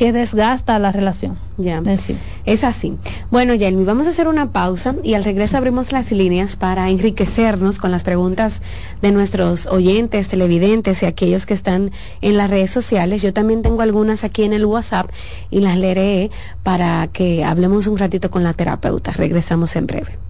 que desgasta la relación. Ya. Es así. Bueno, Yelmi, vamos a hacer una pausa y al regreso abrimos las líneas para enriquecernos con las preguntas de nuestros oyentes, televidentes y aquellos que están en las redes sociales. Yo también tengo algunas aquí en el WhatsApp y las leeré para que hablemos un ratito con la terapeuta. Regresamos en breve.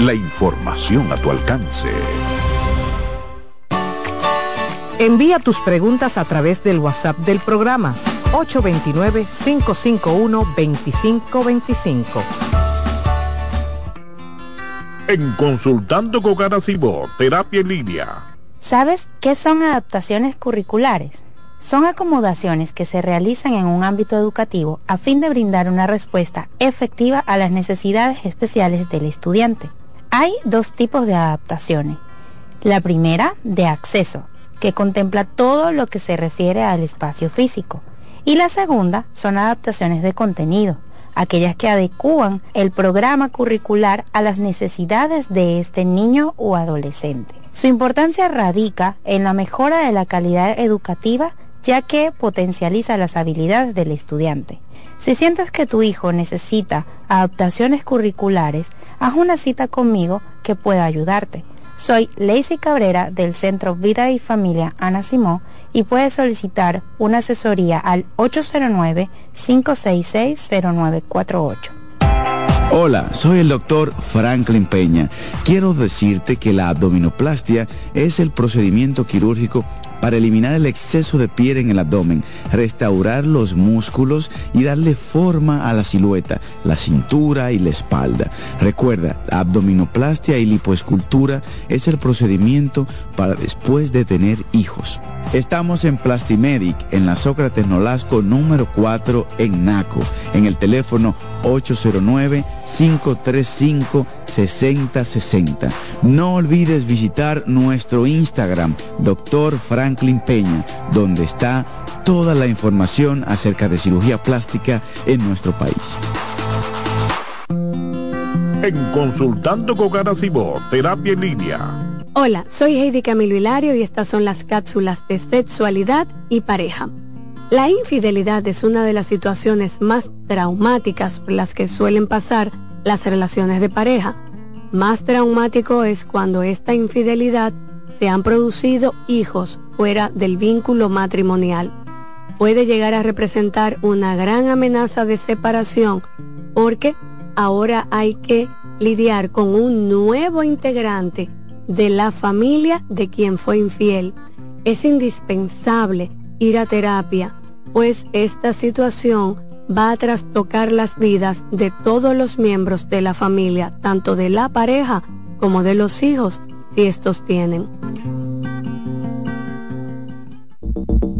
la información a tu alcance. Envía tus preguntas a través del WhatsApp del programa 829-551-2525. En Consultando con Garacimo, Terapia en Línea. ¿Sabes qué son adaptaciones curriculares? Son acomodaciones que se realizan en un ámbito educativo a fin de brindar una respuesta efectiva a las necesidades especiales del estudiante. Hay dos tipos de adaptaciones. La primera, de acceso, que contempla todo lo que se refiere al espacio físico. Y la segunda son adaptaciones de contenido, aquellas que adecúan el programa curricular a las necesidades de este niño o adolescente. Su importancia radica en la mejora de la calidad educativa ya que potencializa las habilidades del estudiante. Si sientes que tu hijo necesita adaptaciones curriculares, haz una cita conmigo que pueda ayudarte. Soy Lacey Cabrera del Centro Vida y Familia Ana Simó y puedes solicitar una asesoría al 809-566-0948. Hola, soy el doctor Franklin Peña. Quiero decirte que la abdominoplastia es el procedimiento quirúrgico para eliminar el exceso de piel en el abdomen, restaurar los músculos y darle forma a la silueta, la cintura y la espalda. Recuerda, abdominoplastia y lipoescultura es el procedimiento para después de tener hijos. Estamos en Plastimedic, en la Sócrates Nolasco número 4 en Naco, en el teléfono 809-535-6060. No olvides visitar nuestro Instagram, Dr. Franklin Peña, donde está toda la información acerca de cirugía plástica en nuestro país. En Consultando con Terapia en Línea Hola, soy Heidi Camilo Hilario y estas son las cápsulas de sexualidad y pareja. La infidelidad es una de las situaciones más traumáticas por las que suelen pasar las relaciones de pareja. Más traumático es cuando esta infidelidad se han producido hijos fuera del vínculo matrimonial. Puede llegar a representar una gran amenaza de separación porque ahora hay que lidiar con un nuevo integrante de la familia de quien fue infiel. Es indispensable ir a terapia, pues esta situación va a trastocar las vidas de todos los miembros de la familia, tanto de la pareja como de los hijos, si estos tienen.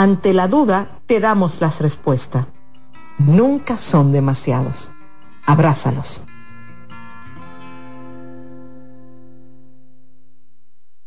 Ante la duda, te damos las respuestas. Nunca son demasiados. Abrázalos.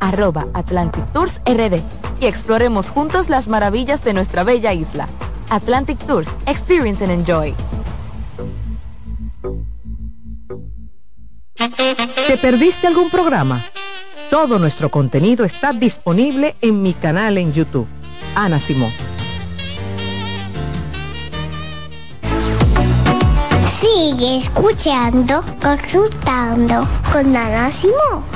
arroba Atlantic Tours RD y exploremos juntos las maravillas de nuestra bella isla. Atlantic Tours, Experience and Enjoy. ¿Te perdiste algún programa? Todo nuestro contenido está disponible en mi canal en YouTube. Ana Simón. Sigue escuchando, consultando con Ana Simón.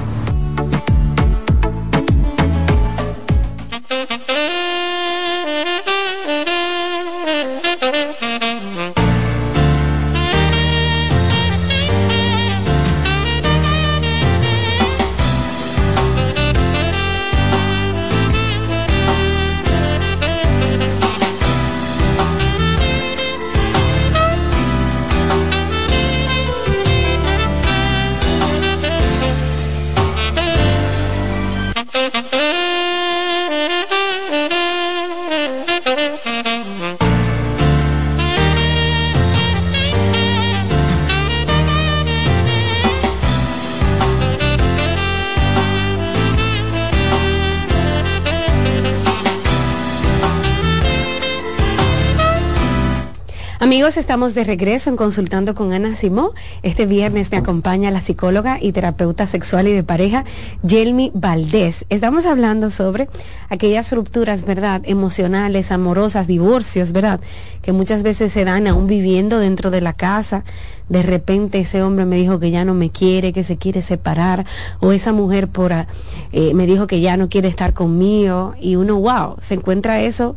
Estamos de regreso en Consultando con Ana Simó. Este viernes me acompaña la psicóloga y terapeuta sexual y de pareja, Yelmi Valdés. Estamos hablando sobre aquellas rupturas, ¿verdad? Emocionales, amorosas, divorcios, ¿verdad? Que muchas veces se dan aún viviendo dentro de la casa. De repente ese hombre me dijo que ya no me quiere, que se quiere separar, o esa mujer por, eh, me dijo que ya no quiere estar conmigo. Y uno, wow, se encuentra eso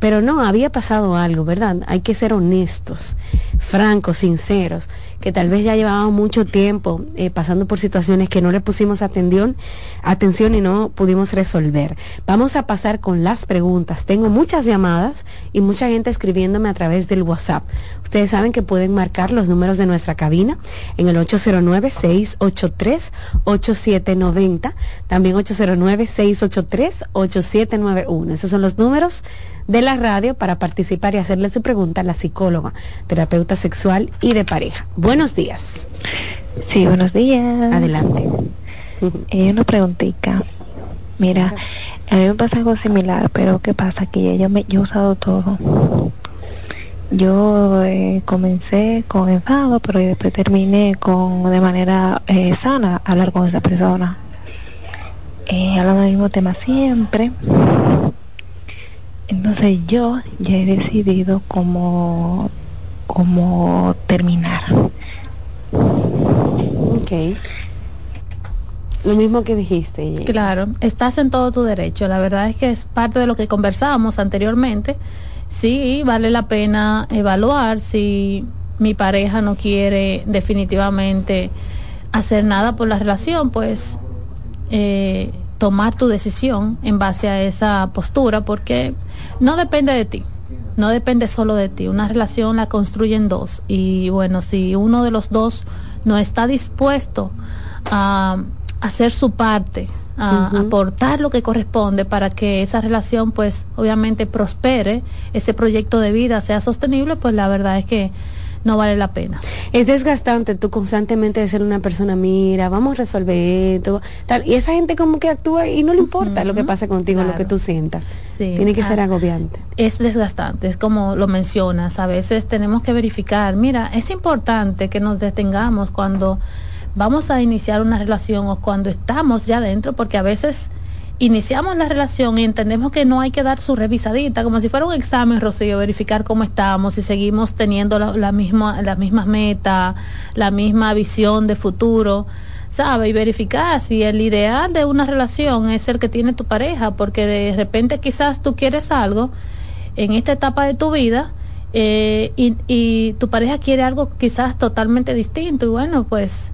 pero no, había pasado algo, ¿verdad? Hay que ser honestos, francos, sinceros, que tal vez ya llevábamos mucho tiempo eh, pasando por situaciones que no le pusimos atención, atención y no pudimos resolver. Vamos a pasar con las preguntas. Tengo muchas llamadas y mucha gente escribiéndome a través del WhatsApp. Ustedes saben que pueden marcar los números de nuestra cabina en el 809-683-8790, también 809-683-8791. Esos son los números de la radio para participar y hacerle su pregunta a la psicóloga, terapeuta sexual y de pareja. Buenos días. Sí, buenos días. Adelante. Eh, una preguntita. Mira, a mí me pasa algo similar, pero ¿qué pasa? Que yo, me, yo he usado todo. Yo eh, comencé con enfado, pero después terminé con de manera eh, sana hablar con esa persona. Eh, hablando del mismo tema siempre. Entonces yo ya he decidido cómo, cómo terminar. Ok. Lo mismo que dijiste. Claro, estás en todo tu derecho. La verdad es que es parte de lo que conversábamos anteriormente. Sí, vale la pena evaluar si mi pareja no quiere definitivamente hacer nada por la relación, pues eh, tomar tu decisión en base a esa postura, porque no depende de ti, no depende solo de ti. Una relación la construyen dos. Y bueno, si uno de los dos no está dispuesto a hacer su parte, a aportar lo que corresponde para que esa relación pues obviamente prospere, ese proyecto de vida sea sostenible, pues la verdad es que no vale la pena. Es desgastante tú constantemente de ser una persona, mira, vamos a resolver esto, tal, y esa gente como que actúa y no le importa lo que pasa contigo, lo que tú sientas. Tiene que ser Ah, agobiante. Es desgastante, es como lo mencionas, a veces tenemos que verificar, mira, es importante que nos detengamos cuando vamos a iniciar una relación o cuando estamos ya dentro, porque a veces iniciamos la relación y entendemos que no hay que dar su revisadita, como si fuera un examen, Rocío, verificar cómo estamos, si seguimos teniendo la, la misma, las mismas metas, la misma visión de futuro, ¿sabe? Y verificar si el ideal de una relación es el que tiene tu pareja, porque de repente quizás tú quieres algo en esta etapa de tu vida eh, y, y tu pareja quiere algo quizás totalmente distinto y bueno, pues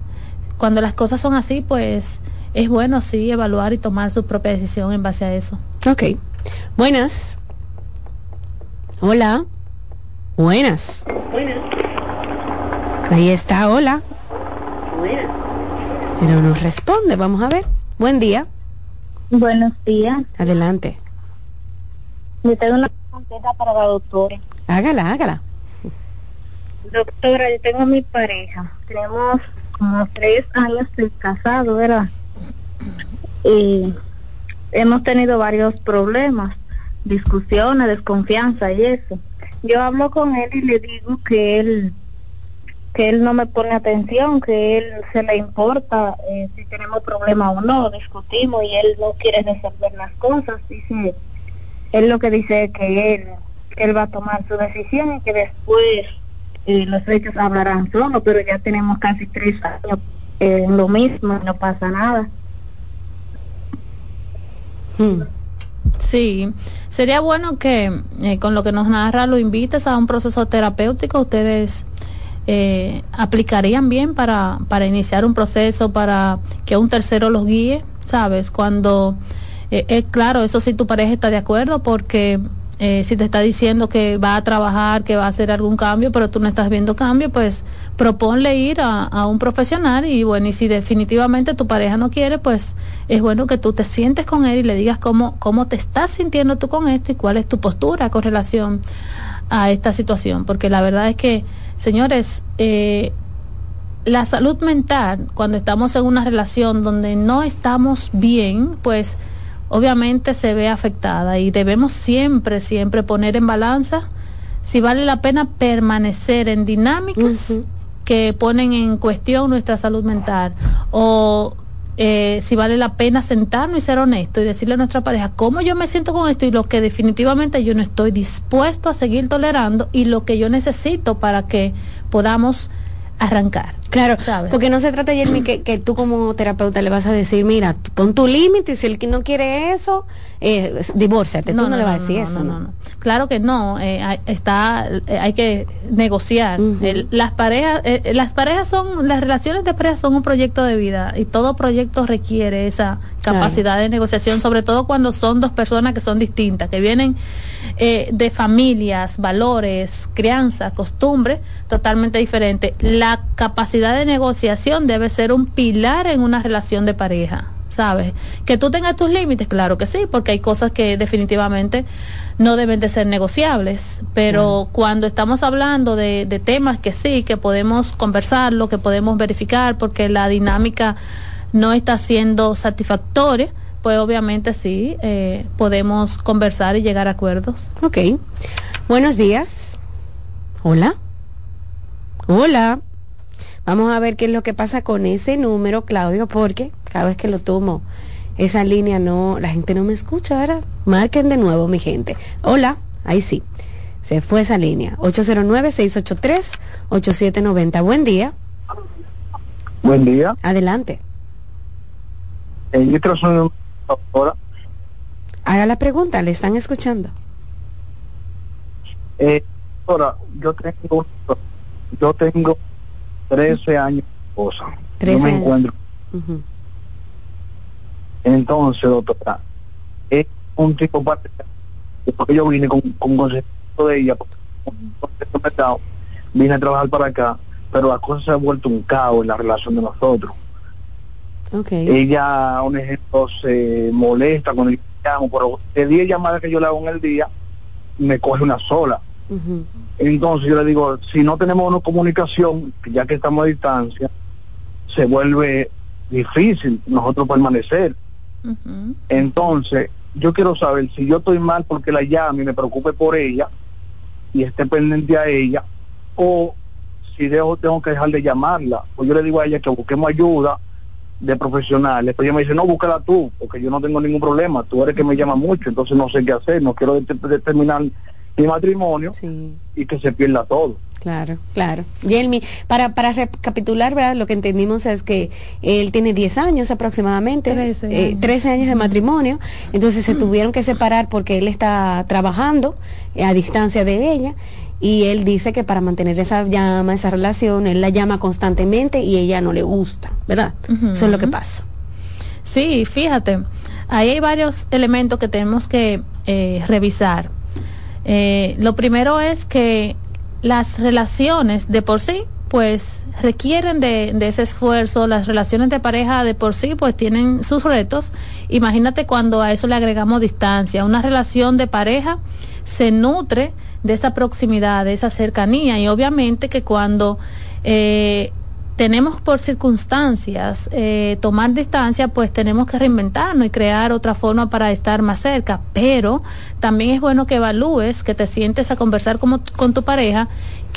cuando las cosas son así, pues es bueno sí evaluar y tomar su propia decisión en base a eso. Ok. Buenas. Hola. Buenas. Ahí está, hola. Pero nos responde, vamos a ver. Buen día. Buenos días. Adelante. Yo tengo una pregunta para la doctora. Hágala, hágala. Doctora, yo tengo a mi pareja. Tenemos como tres años de casado, ¿verdad? Y hemos tenido varios problemas, discusiones, desconfianza y eso. Yo hablo con él y le digo que él que él no me pone atención, que él se le importa eh, si tenemos problemas o no, discutimos y él no quiere resolver las cosas. Dice, él lo que dice es que él, que él va a tomar su decisión y que después eh, los hechos hablarán solo, pero ya tenemos casi tres años en lo mismo no pasa nada. Sí, sería bueno que eh, con lo que nos narra lo invites a un proceso terapéutico. Ustedes eh, aplicarían bien para, para iniciar un proceso, para que un tercero los guíe, ¿sabes? Cuando, eh, es claro, eso si tu pareja está de acuerdo, porque eh, si te está diciendo que va a trabajar, que va a hacer algún cambio, pero tú no estás viendo cambio, pues proponle ir a, a un profesional y bueno, y si definitivamente tu pareja no quiere, pues es bueno que tú te sientes con él y le digas cómo, cómo te estás sintiendo tú con esto y cuál es tu postura con relación a esta situación, porque la verdad es que, señores, eh, la salud mental, cuando estamos en una relación donde no estamos bien, pues obviamente se ve afectada y debemos siempre, siempre poner en balanza si vale la pena permanecer en dinámicas que ponen en cuestión nuestra salud mental o eh, si vale la pena sentarnos y ser honesto y decirle a nuestra pareja cómo yo me siento con esto y lo que definitivamente yo no estoy dispuesto a seguir tolerando y lo que yo necesito para que podamos arrancar. Claro, porque no se trata, Jeremy, que, que tú como terapeuta le vas a decir, mira, pon tu límite y si el que no quiere eso, eh, divórciate. tú no, le vas a decir eso. no, no. Claro que no, eh, hay, está, eh, hay que negociar. El- las parejas, eh, las parejas son, las relaciones de pareja son un proyecto de vida y todo proyecto requiere esa capacidad de negociación, sobre todo cuando son dos personas que son distintas, que vienen eh, de familias, valores, crianza, costumbres totalmente diferentes. La capacidad de negociación debe ser un pilar en una relación de pareja. ¿Sabes? Que tú tengas tus límites, claro que sí, porque hay cosas que definitivamente no deben de ser negociables, pero cuando estamos hablando de, de temas que sí, que podemos conversarlo, que podemos verificar, porque la dinámica no está siendo satisfactoria, pues obviamente sí, eh, podemos conversar y llegar a acuerdos. Ok. Buenos días. Hola. Hola. Vamos a ver qué es lo que pasa con ese número, Claudio, porque cada vez que lo tomo, esa línea no, la gente no me escucha ahora. Marquen de nuevo, mi gente. Hola. Ahí sí. Se fue esa línea. 809-683-8790. Buen día. Buen día. Adelante. Eh, yo. Haga la pregunta, le están escuchando. Eh, doctora, yo tengo, yo tengo 13 años de esposa. 13 yo me años. encuentro. Ujú. Entonces, doctora, es un tipo parte porque yo vine con, con consentimiento de ella, porque con vine a trabajar para acá, pero la cosa se ha vuelto un caos en la relación de nosotros. Ok. Ella, un ejemplo, se molesta cuando yo llamo, pero de 10 llamadas que yo le hago en el día, me coge una sola. Entonces yo le digo, si no tenemos una comunicación, ya que estamos a distancia, se vuelve difícil nosotros permanecer. Entonces, yo quiero saber si yo estoy mal porque la llame y me preocupe por ella y esté pendiente a ella, o si dejo, tengo que dejar de llamarla. O yo le digo a ella que busquemos ayuda de profesionales, pero ella me dice, no, búscala tú, porque yo no tengo ningún problema, tú eres que me llama mucho, entonces no sé qué hacer, no quiero determinar mi matrimonio y que se pierda todo. Claro, claro. Yelmi, para, para recapitular, ¿verdad? lo que entendimos es que él tiene 10 años aproximadamente, 13 eh, años. de matrimonio, entonces se tuvieron que separar porque él está trabajando a distancia de ella y él dice que para mantener esa llama, esa relación, él la llama constantemente y ella no le gusta, ¿verdad? Eso es lo que pasa. Sí, fíjate, ahí hay varios elementos que tenemos que eh, revisar. Eh, lo primero es que las relaciones de por sí pues requieren de, ese esfuerzo, las relaciones de pareja de por sí pues tienen sus retos. Imagínate cuando a eso le agregamos distancia. Una relación de pareja se nutre de esa proximidad, de esa cercanía y obviamente que cuando eh, tenemos por circunstancias eh, tomar distancia, pues tenemos que reinventarnos y crear otra forma para estar más cerca. Pero también es bueno que evalúes, que te sientes a conversar como, con tu pareja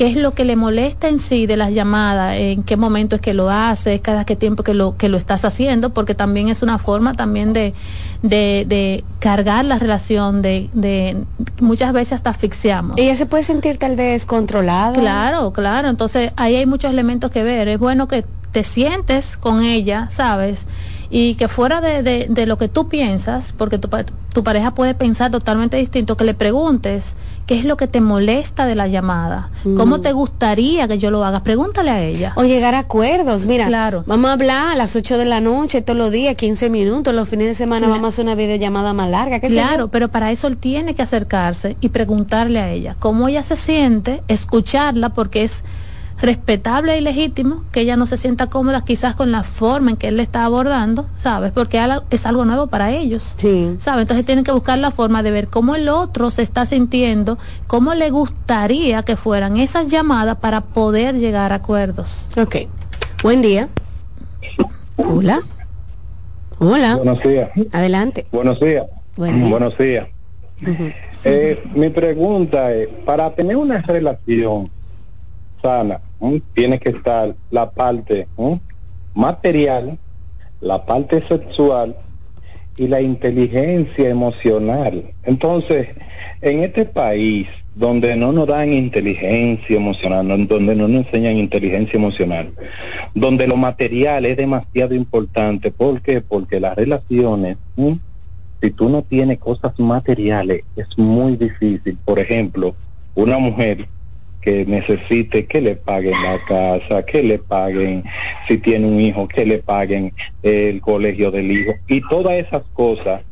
qué es lo que le molesta en sí de las llamadas, en qué momento es que lo haces, cada qué tiempo que lo, que lo estás haciendo, porque también es una forma también de, de, de cargar la relación, de, de muchas veces hasta asfixiamos. Ella se puede sentir tal vez controlada. Claro, claro, entonces ahí hay muchos elementos que ver. Es bueno que te sientes con ella, ¿sabes? Y que fuera de, de, de, lo que tú piensas, porque tu, tu pareja puede pensar totalmente distinto, que le preguntes qué es lo que te molesta de la llamada, cómo mm. te gustaría que yo lo haga, pregúntale a ella. O llegar a acuerdos, mira, claro. vamos a hablar a las 8 de la noche todos los días, 15 minutos, los fines de semana vamos a hacer una videollamada más larga. claro, pero para eso él tiene que acercarse y preguntarle a ella cómo ella se siente, escucharla, porque es respetable y legítimo que ella no se sienta cómoda quizás con la forma en que él le está abordando, ¿sabes? Porque es algo nuevo para ellos. Sí. ¿Sabes? Entonces tienen que buscar la forma de ver cómo el otro se está sintiendo, cómo le gustaría que fueran esas llamadas para poder llegar a acuerdos. Ok. Buen día. Hola. Hola. Buenos días. Adelante. Buenos días. Buenos días. Eh, mi pregunta es, para tener una relación sana, tiene que estar la parte material, la parte sexual y la inteligencia emocional. Entonces, en este país donde no nos dan inteligencia emocional, donde no nos enseñan inteligencia emocional, donde lo material es demasiado importante, ¿por qué? Porque las relaciones, si tú no tienes cosas materiales, es muy difícil. Por ejemplo, una mujer que necesite que le paguen la casa, que le paguen, si tiene un hijo, que le paguen el colegio del hijo y todas esas cosas.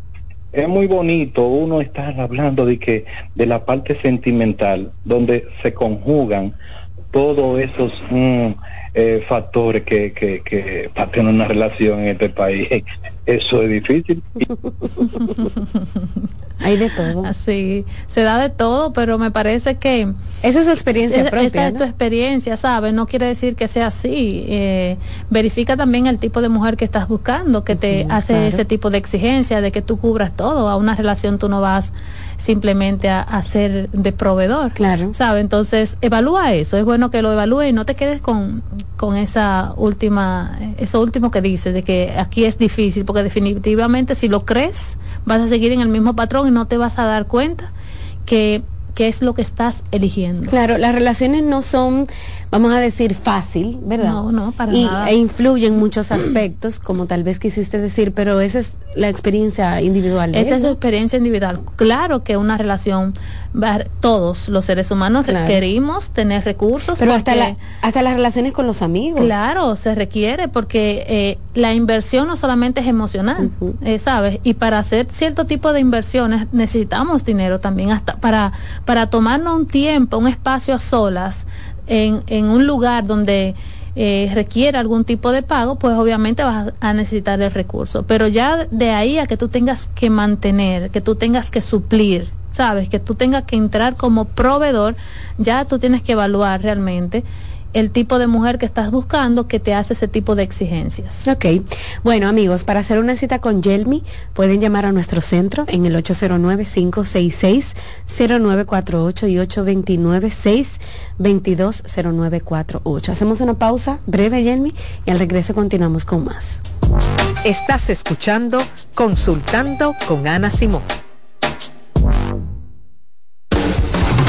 Es muy bonito uno estar hablando de que de la parte sentimental donde se conjugan todos esos mm, eh, factores que, que, que para una relación en este país, eso es difícil. Hay de todo. Así, se da de todo, pero me parece que... Esa es su experiencia propia, Esta es tu experiencia, ¿sabes? No quiere decir que sea así. Eh, verifica también el tipo de mujer que estás buscando, que te hace ese tipo de exigencia de que tú cubras todo. A una relación tú no vas simplemente a, ser de proveedor. Claro. ¿Sabe? Entonces, evalúa eso. Es bueno que lo evalúe y no te quedes con, con esa última, eso último que dices, de que aquí es difícil, porque definitivamente si lo crees, vas a seguir en el mismo patrón y no te vas a dar cuenta que qué es lo que estás eligiendo. Claro, las relaciones no son, vamos a decir, fácil, ¿verdad? No, no, para y, nada. E influyen muchos aspectos, como tal vez quisiste decir, pero esa es la experiencia individual. esa es su experiencia individual. Claro que una relación, todos los seres humanos requerimos tener recursos. Pero hasta, la, hasta las relaciones con los amigos. Claro, se requiere porque eh, la inversión no solamente es emocional, eh, ¿sabes? Y para hacer cierto tipo de inversiones necesitamos dinero también hasta para para tomarnos un tiempo, un espacio a solas, en, en un lugar donde eh, algún tipo de pago, pues obviamente vas a necesitar el recurso. Pero ya de ahí a que tú tengas que mantener, que tú tengas que suplir sabes que tú tengas que entrar como proveedor, ya tú tienes que evaluar realmente el tipo de mujer que estás buscando que te hace ese tipo de exigencias. Ok. Bueno, amigos, para hacer una cita con Yelmi, pueden llamar a nuestro centro en el 809-566-0948 y 829-622-0948. Hacemos una pausa breve, Yelmi, y al regreso continuamos con más. Estás escuchando Consultando con Ana Simón.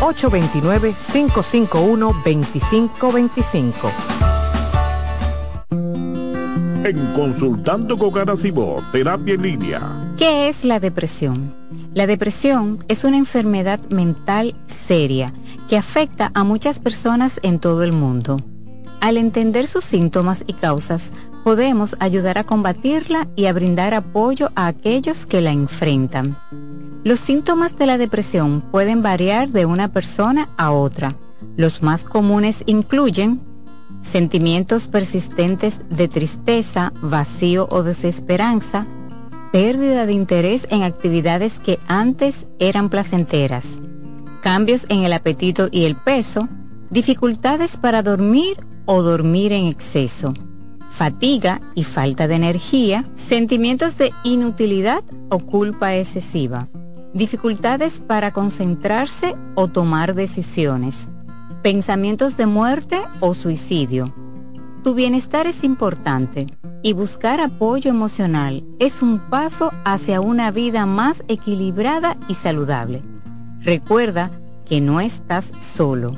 829-551-2525. En Consultando con Garacimo, Terapia en Línea. ¿Qué es la depresión? La depresión es una enfermedad mental seria que afecta a muchas personas en todo el mundo. Al entender sus síntomas y causas, podemos ayudar a combatirla y a brindar apoyo a aquellos que la enfrentan. Los síntomas de la depresión pueden variar de una persona a otra. Los más comunes incluyen sentimientos persistentes de tristeza, vacío o desesperanza, pérdida de interés en actividades que antes eran placenteras, cambios en el apetito y el peso, dificultades para dormir o dormir en exceso, fatiga y falta de energía, sentimientos de inutilidad o culpa excesiva dificultades para concentrarse o tomar decisiones, pensamientos de muerte o suicidio. Tu bienestar es importante y buscar apoyo emocional es un paso hacia una vida más equilibrada y saludable. Recuerda que no estás solo.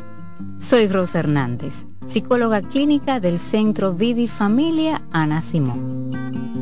Soy Rosa Hernández, psicóloga clínica del Centro Vidi Familia Ana Simón.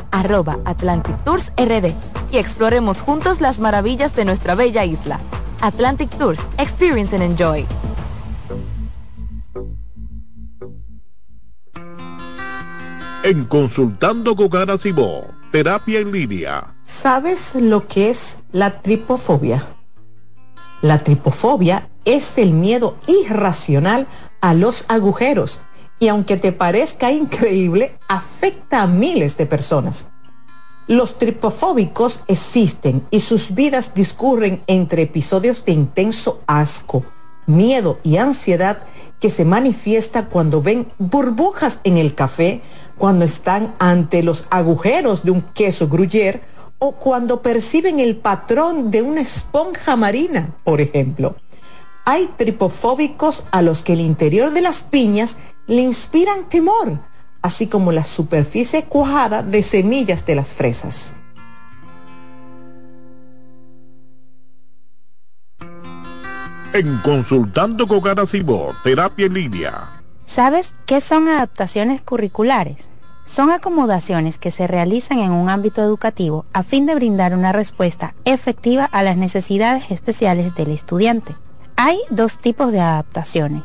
arroba Atlantic Tours RD y exploremos juntos las maravillas de nuestra bella isla. Atlantic Tours, experience and enjoy. En Consultando con Ana Terapia en Línea. ¿Sabes lo que es la tripofobia? La tripofobia es el miedo irracional a los agujeros y aunque te parezca increíble, afecta a miles de personas. Los tripofóbicos existen y sus vidas discurren entre episodios de intenso asco, miedo y ansiedad que se manifiesta cuando ven burbujas en el café, cuando están ante los agujeros de un queso gruyere o cuando perciben el patrón de una esponja marina, por ejemplo. Hay tripofóbicos a los que el interior de las piñas le inspiran temor, así como la superficie cuajada de semillas de las fresas. En Consultando con Garacimo, Terapia en Línea. ¿Sabes qué son adaptaciones curriculares? Son acomodaciones que se realizan en un ámbito educativo a fin de brindar una respuesta efectiva a las necesidades especiales del estudiante. Hay dos tipos de adaptaciones.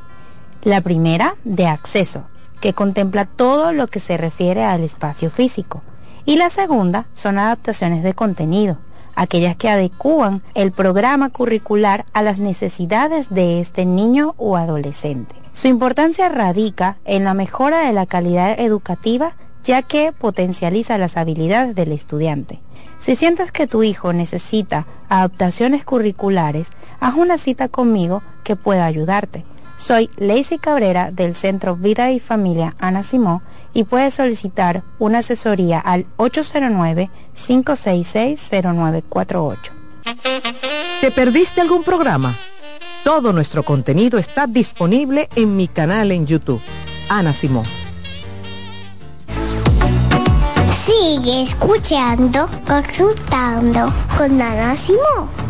La primera, de acceso, que contempla todo lo que se refiere al espacio físico. Y la segunda son adaptaciones de contenido, aquellas que adecúan el programa curricular a las necesidades de este niño o adolescente. Su importancia radica en la mejora de la calidad educativa ya que potencializa las habilidades del estudiante. Si sientes que tu hijo necesita adaptaciones curriculares, haz una cita conmigo que pueda ayudarte. Soy Lacey Cabrera del Centro Vida y Familia Ana Simó y puedes solicitar una asesoría al 809-566-0948. ¿Te perdiste algún programa? Todo nuestro contenido está disponible en mi canal en YouTube. Ana Simón. Sigue escuchando, consultando con Ana Simón.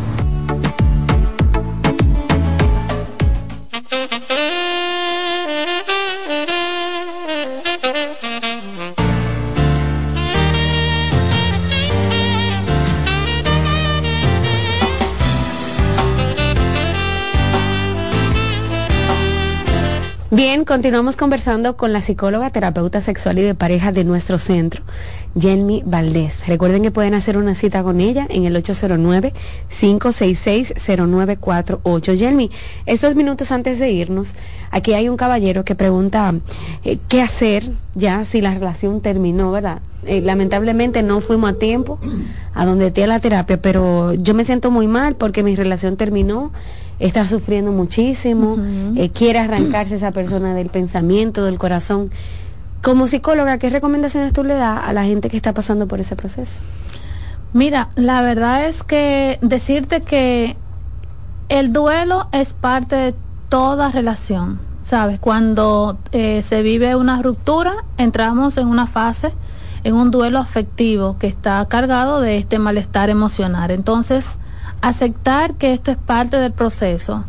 Bien, continuamos conversando con la psicóloga, terapeuta sexual y de pareja de nuestro centro, Jenny Valdés. Recuerden que pueden hacer una cita con ella en el 809-566-0948. Jenny, estos minutos antes de irnos, aquí hay un caballero que pregunta eh, qué hacer ya si la relación terminó, ¿verdad? Eh, lamentablemente no fuimos a tiempo a donde tiene la terapia, pero yo me siento muy mal porque mi relación terminó está sufriendo muchísimo, eh, quiere arrancarse esa persona del pensamiento, del corazón. Como psicóloga, ¿qué recomendaciones tú le das a la gente que está pasando por ese proceso? Mira, la verdad es que decirte que el duelo es parte de toda relación, ¿sabes? Cuando eh, se vive una ruptura, entramos en una fase, en un duelo afectivo que está cargado de este malestar emocional. Entonces, aceptar que esto es parte del proceso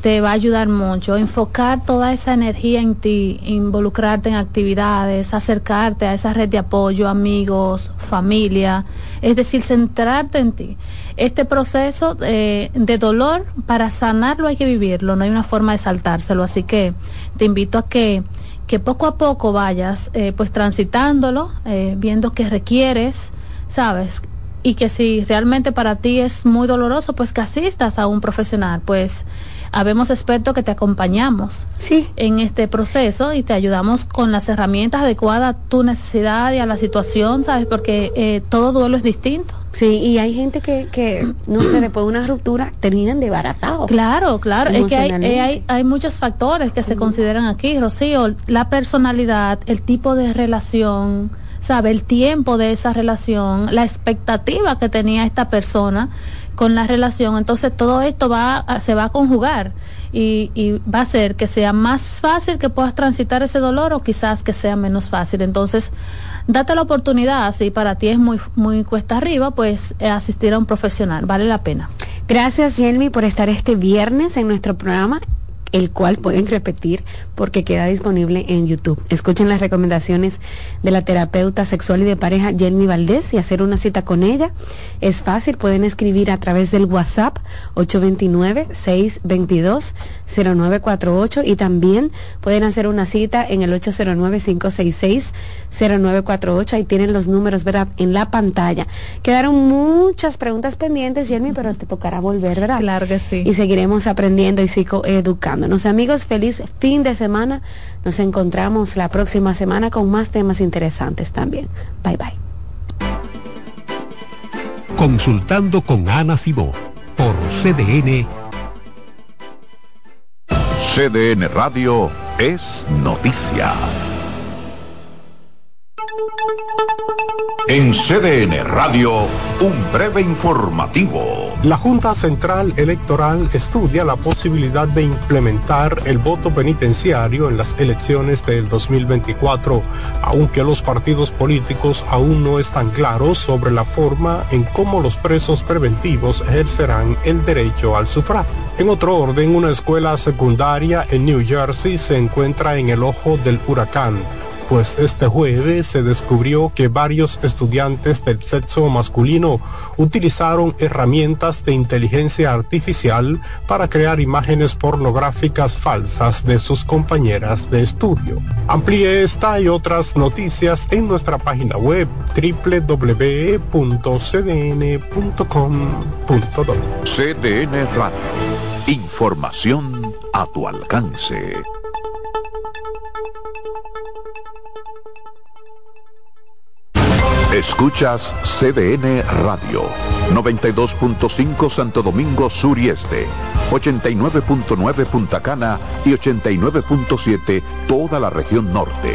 te va a ayudar mucho. Enfocar toda esa energía en ti, involucrarte en actividades, acercarte a esa red de apoyo, amigos, familia, es decir, centrarte en ti. Este proceso eh, de dolor, para sanarlo hay que vivirlo, no hay una forma de saltárselo, así que te invito a que que poco a poco vayas eh, pues transitándolo, eh, viendo qué requieres, sabes, y que si realmente para ti es muy doloroso, pues que asistas a un profesional, pues habemos expertos que te acompañamos sí. en este proceso y te ayudamos con las herramientas adecuadas a tu necesidad y a la situación, ¿sabes? Porque eh, todo duelo es distinto. Sí, y hay gente que, que no sé, después de una ruptura terminan desbaratados. Claro, claro, es que hay, eh, hay, hay, muchos factores que se consideran aquí, Rocío, la personalidad, el tipo de relación, sabe el tiempo de esa relación, la expectativa que tenía esta persona con la relación. Entonces todo esto va se va a conjugar y, y, va a hacer que sea más fácil que puedas transitar ese dolor o quizás que sea menos fácil. Entonces, date la oportunidad, si para ti es muy, muy cuesta arriba, pues eh, asistir a un profesional, vale la pena. Gracias, Jenny, por estar este viernes en nuestro programa el cual pueden repetir porque queda disponible en YouTube. Escuchen las recomendaciones de la terapeuta sexual y de pareja Jenny Valdés y hacer una cita con ella. Es fácil, pueden escribir a través del WhatsApp 829-622-0948 y también pueden hacer una cita en el 809-566-0948. Ahí tienen los números, ¿verdad? En la pantalla. Quedaron muchas preguntas pendientes, Jenny, pero te tocará volver, ¿verdad? Claro que sí. Y seguiremos aprendiendo y psicoeducando. Amigos, feliz fin de semana. Nos encontramos la próxima semana con más temas interesantes también. Bye bye. Consultando con Ana Simó por CDN. CDN Radio es noticia. En CDN Radio, un breve informativo. La Junta Central Electoral estudia la posibilidad de implementar el voto penitenciario en las elecciones del 2024, aunque los partidos políticos aún no están claros sobre la forma en cómo los presos preventivos ejercerán el derecho al sufragio. En otro orden, una escuela secundaria en New Jersey se encuentra en el ojo del huracán pues este jueves se descubrió que varios estudiantes del sexo masculino utilizaron herramientas de inteligencia artificial para crear imágenes pornográficas falsas de sus compañeras de estudio. Amplíe esta y otras noticias en nuestra página web www.cdn.com.do. CDN Radio. Información a tu alcance. Escuchas CDN Radio, 92.5 Santo Domingo Sur y Este, 89.9 Punta Cana y 89.7 toda la región norte.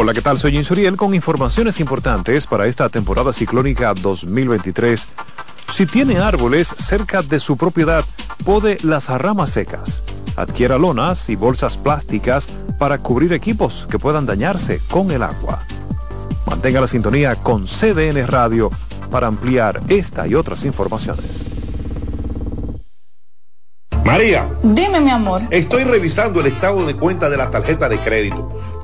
Hola, ¿qué tal? Soy Insuriel con informaciones importantes para esta temporada ciclónica 2023. Si tiene árboles cerca de su propiedad, pode las ramas secas. Adquiera lonas y bolsas plásticas para cubrir equipos que puedan dañarse con el agua. Mantenga la sintonía con CDN Radio para ampliar esta y otras informaciones. María. Dime, mi amor. Estoy revisando el estado de cuenta de la tarjeta de crédito.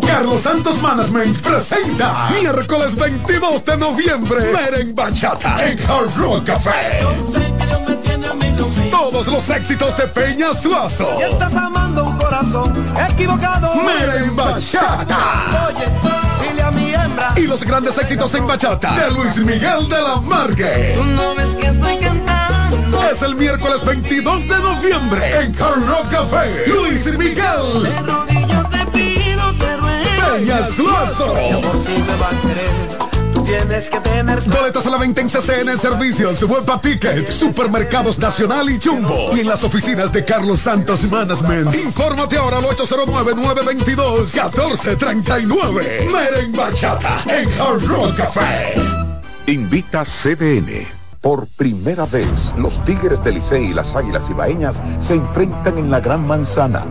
Carlos Santos Management presenta miércoles 22 de noviembre Meren Bachata en Hard Rock Café. Todos los éxitos de Peña Suazo. Y estás amando un corazón equivocado. Meren Bachata. Oye, dile a mi hembra. Y los grandes éxitos en bachata de Luis Miguel de la Margue. Tú no ves que estoy cantando. Es el miércoles 22 de noviembre en Hard Rock Café. Luis Miguel. De rodillas pido, te ruego. Peña Suazo. Mi amor, si me va a querer, tú tienes que tener. Boletas a la venta en CCN Servicios, Webpa Ticket, Supermercados Nacional y Jumbo. Y en las oficinas de Carlos Santos Management. Infórmate ahora al 809-922-1439. Meren Bachata en Hard Rock Café. Invita CDN. Por primera vez, los Tigres del Licey y las Águilas Ibaeñas se enfrentan en la Gran Manzana.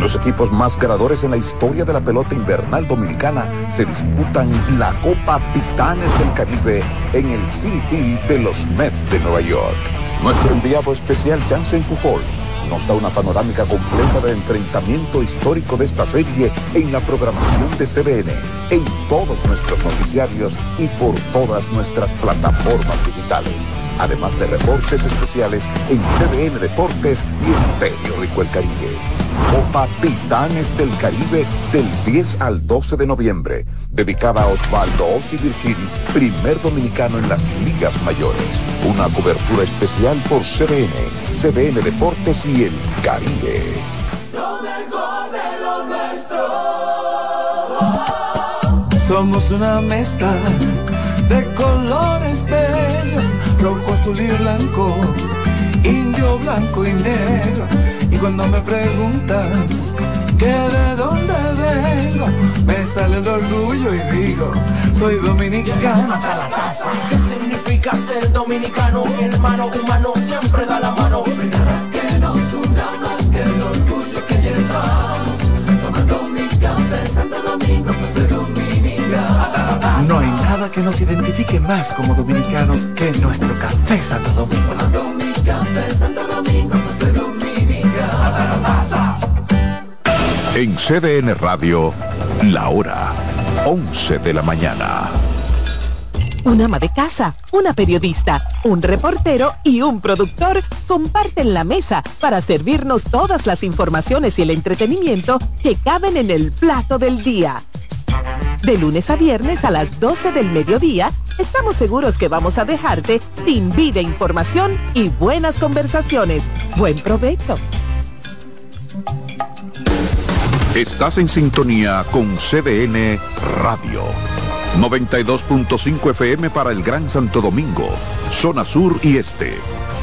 Los equipos más ganadores en la historia de la pelota invernal dominicana se disputan la Copa Titanes del Caribe en el City de los Mets de Nueva York. Nuestro enviado especial Jansen Pujols nos da una panorámica completa del enfrentamiento histórico de esta serie en la programación de CBN, en todos nuestros noticiarios y por todas nuestras plataformas digitales. Además de reportes especiales en CBN Deportes y en Periódico El Caribe. Copa Titanes del Caribe del 10 al 12 de noviembre, dedicada a Osvaldo Ossi Virgil, primer dominicano en las ligas mayores. Una cobertura especial por CBN, CBN Deportes y El Caribe. Lo mejor de lo nuestro. Somos una mezcla de colores bellos, rojo, azul y blanco, indio, blanco y negro. Y cuando me preguntan que de dónde vengo, me sale el orgullo y digo, soy dominicano hasta la casa. ¿Qué significa ser dominicano? Hermano humano siempre da la mano. Que nos una más que el que nos identifique más como dominicanos que nuestro café Santo Domingo. En CDN Radio, la hora 11 de la mañana. Un ama de casa, una periodista, un reportero y un productor comparten la mesa para servirnos todas las informaciones y el entretenimiento que caben en el plato del día. De lunes a viernes a las 12 del mediodía, estamos seguros que vamos a dejarte sin vida, información y buenas conversaciones. Buen provecho. Estás en sintonía con CDN Radio. 92.5 FM para el Gran Santo Domingo, zona sur y este.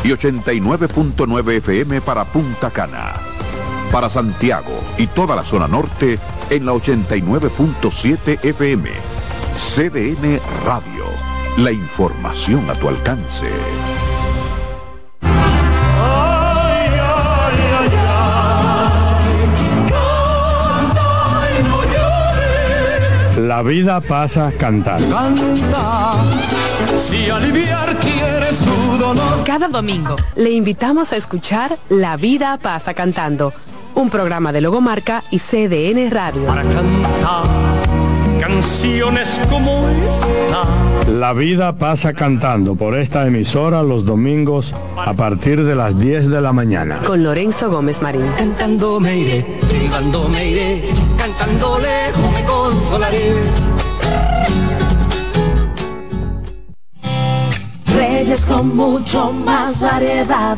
Y 89.9 FM para Punta Cana. Para Santiago y toda la zona norte en la 89.7 FM. CDN Radio. La información a tu alcance. La vida pasa cantando. Canta, si aliviar quieres tu dolor. Cada domingo le invitamos a escuchar La vida pasa cantando, un programa de Logomarca y CDN Radio. Para cantar canciones como esta. La vida pasa cantando por esta emisora los domingos a partir de las 10 de la mañana. Con Lorenzo Gómez Marín. Cantando me iré, silbando me iré, cantando lejos me consolaré. Reyes con mucho más variedad.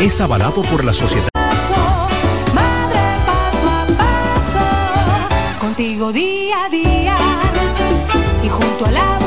es avalado por la sociedad. Madre paso a paso, contigo día a día y junto al agua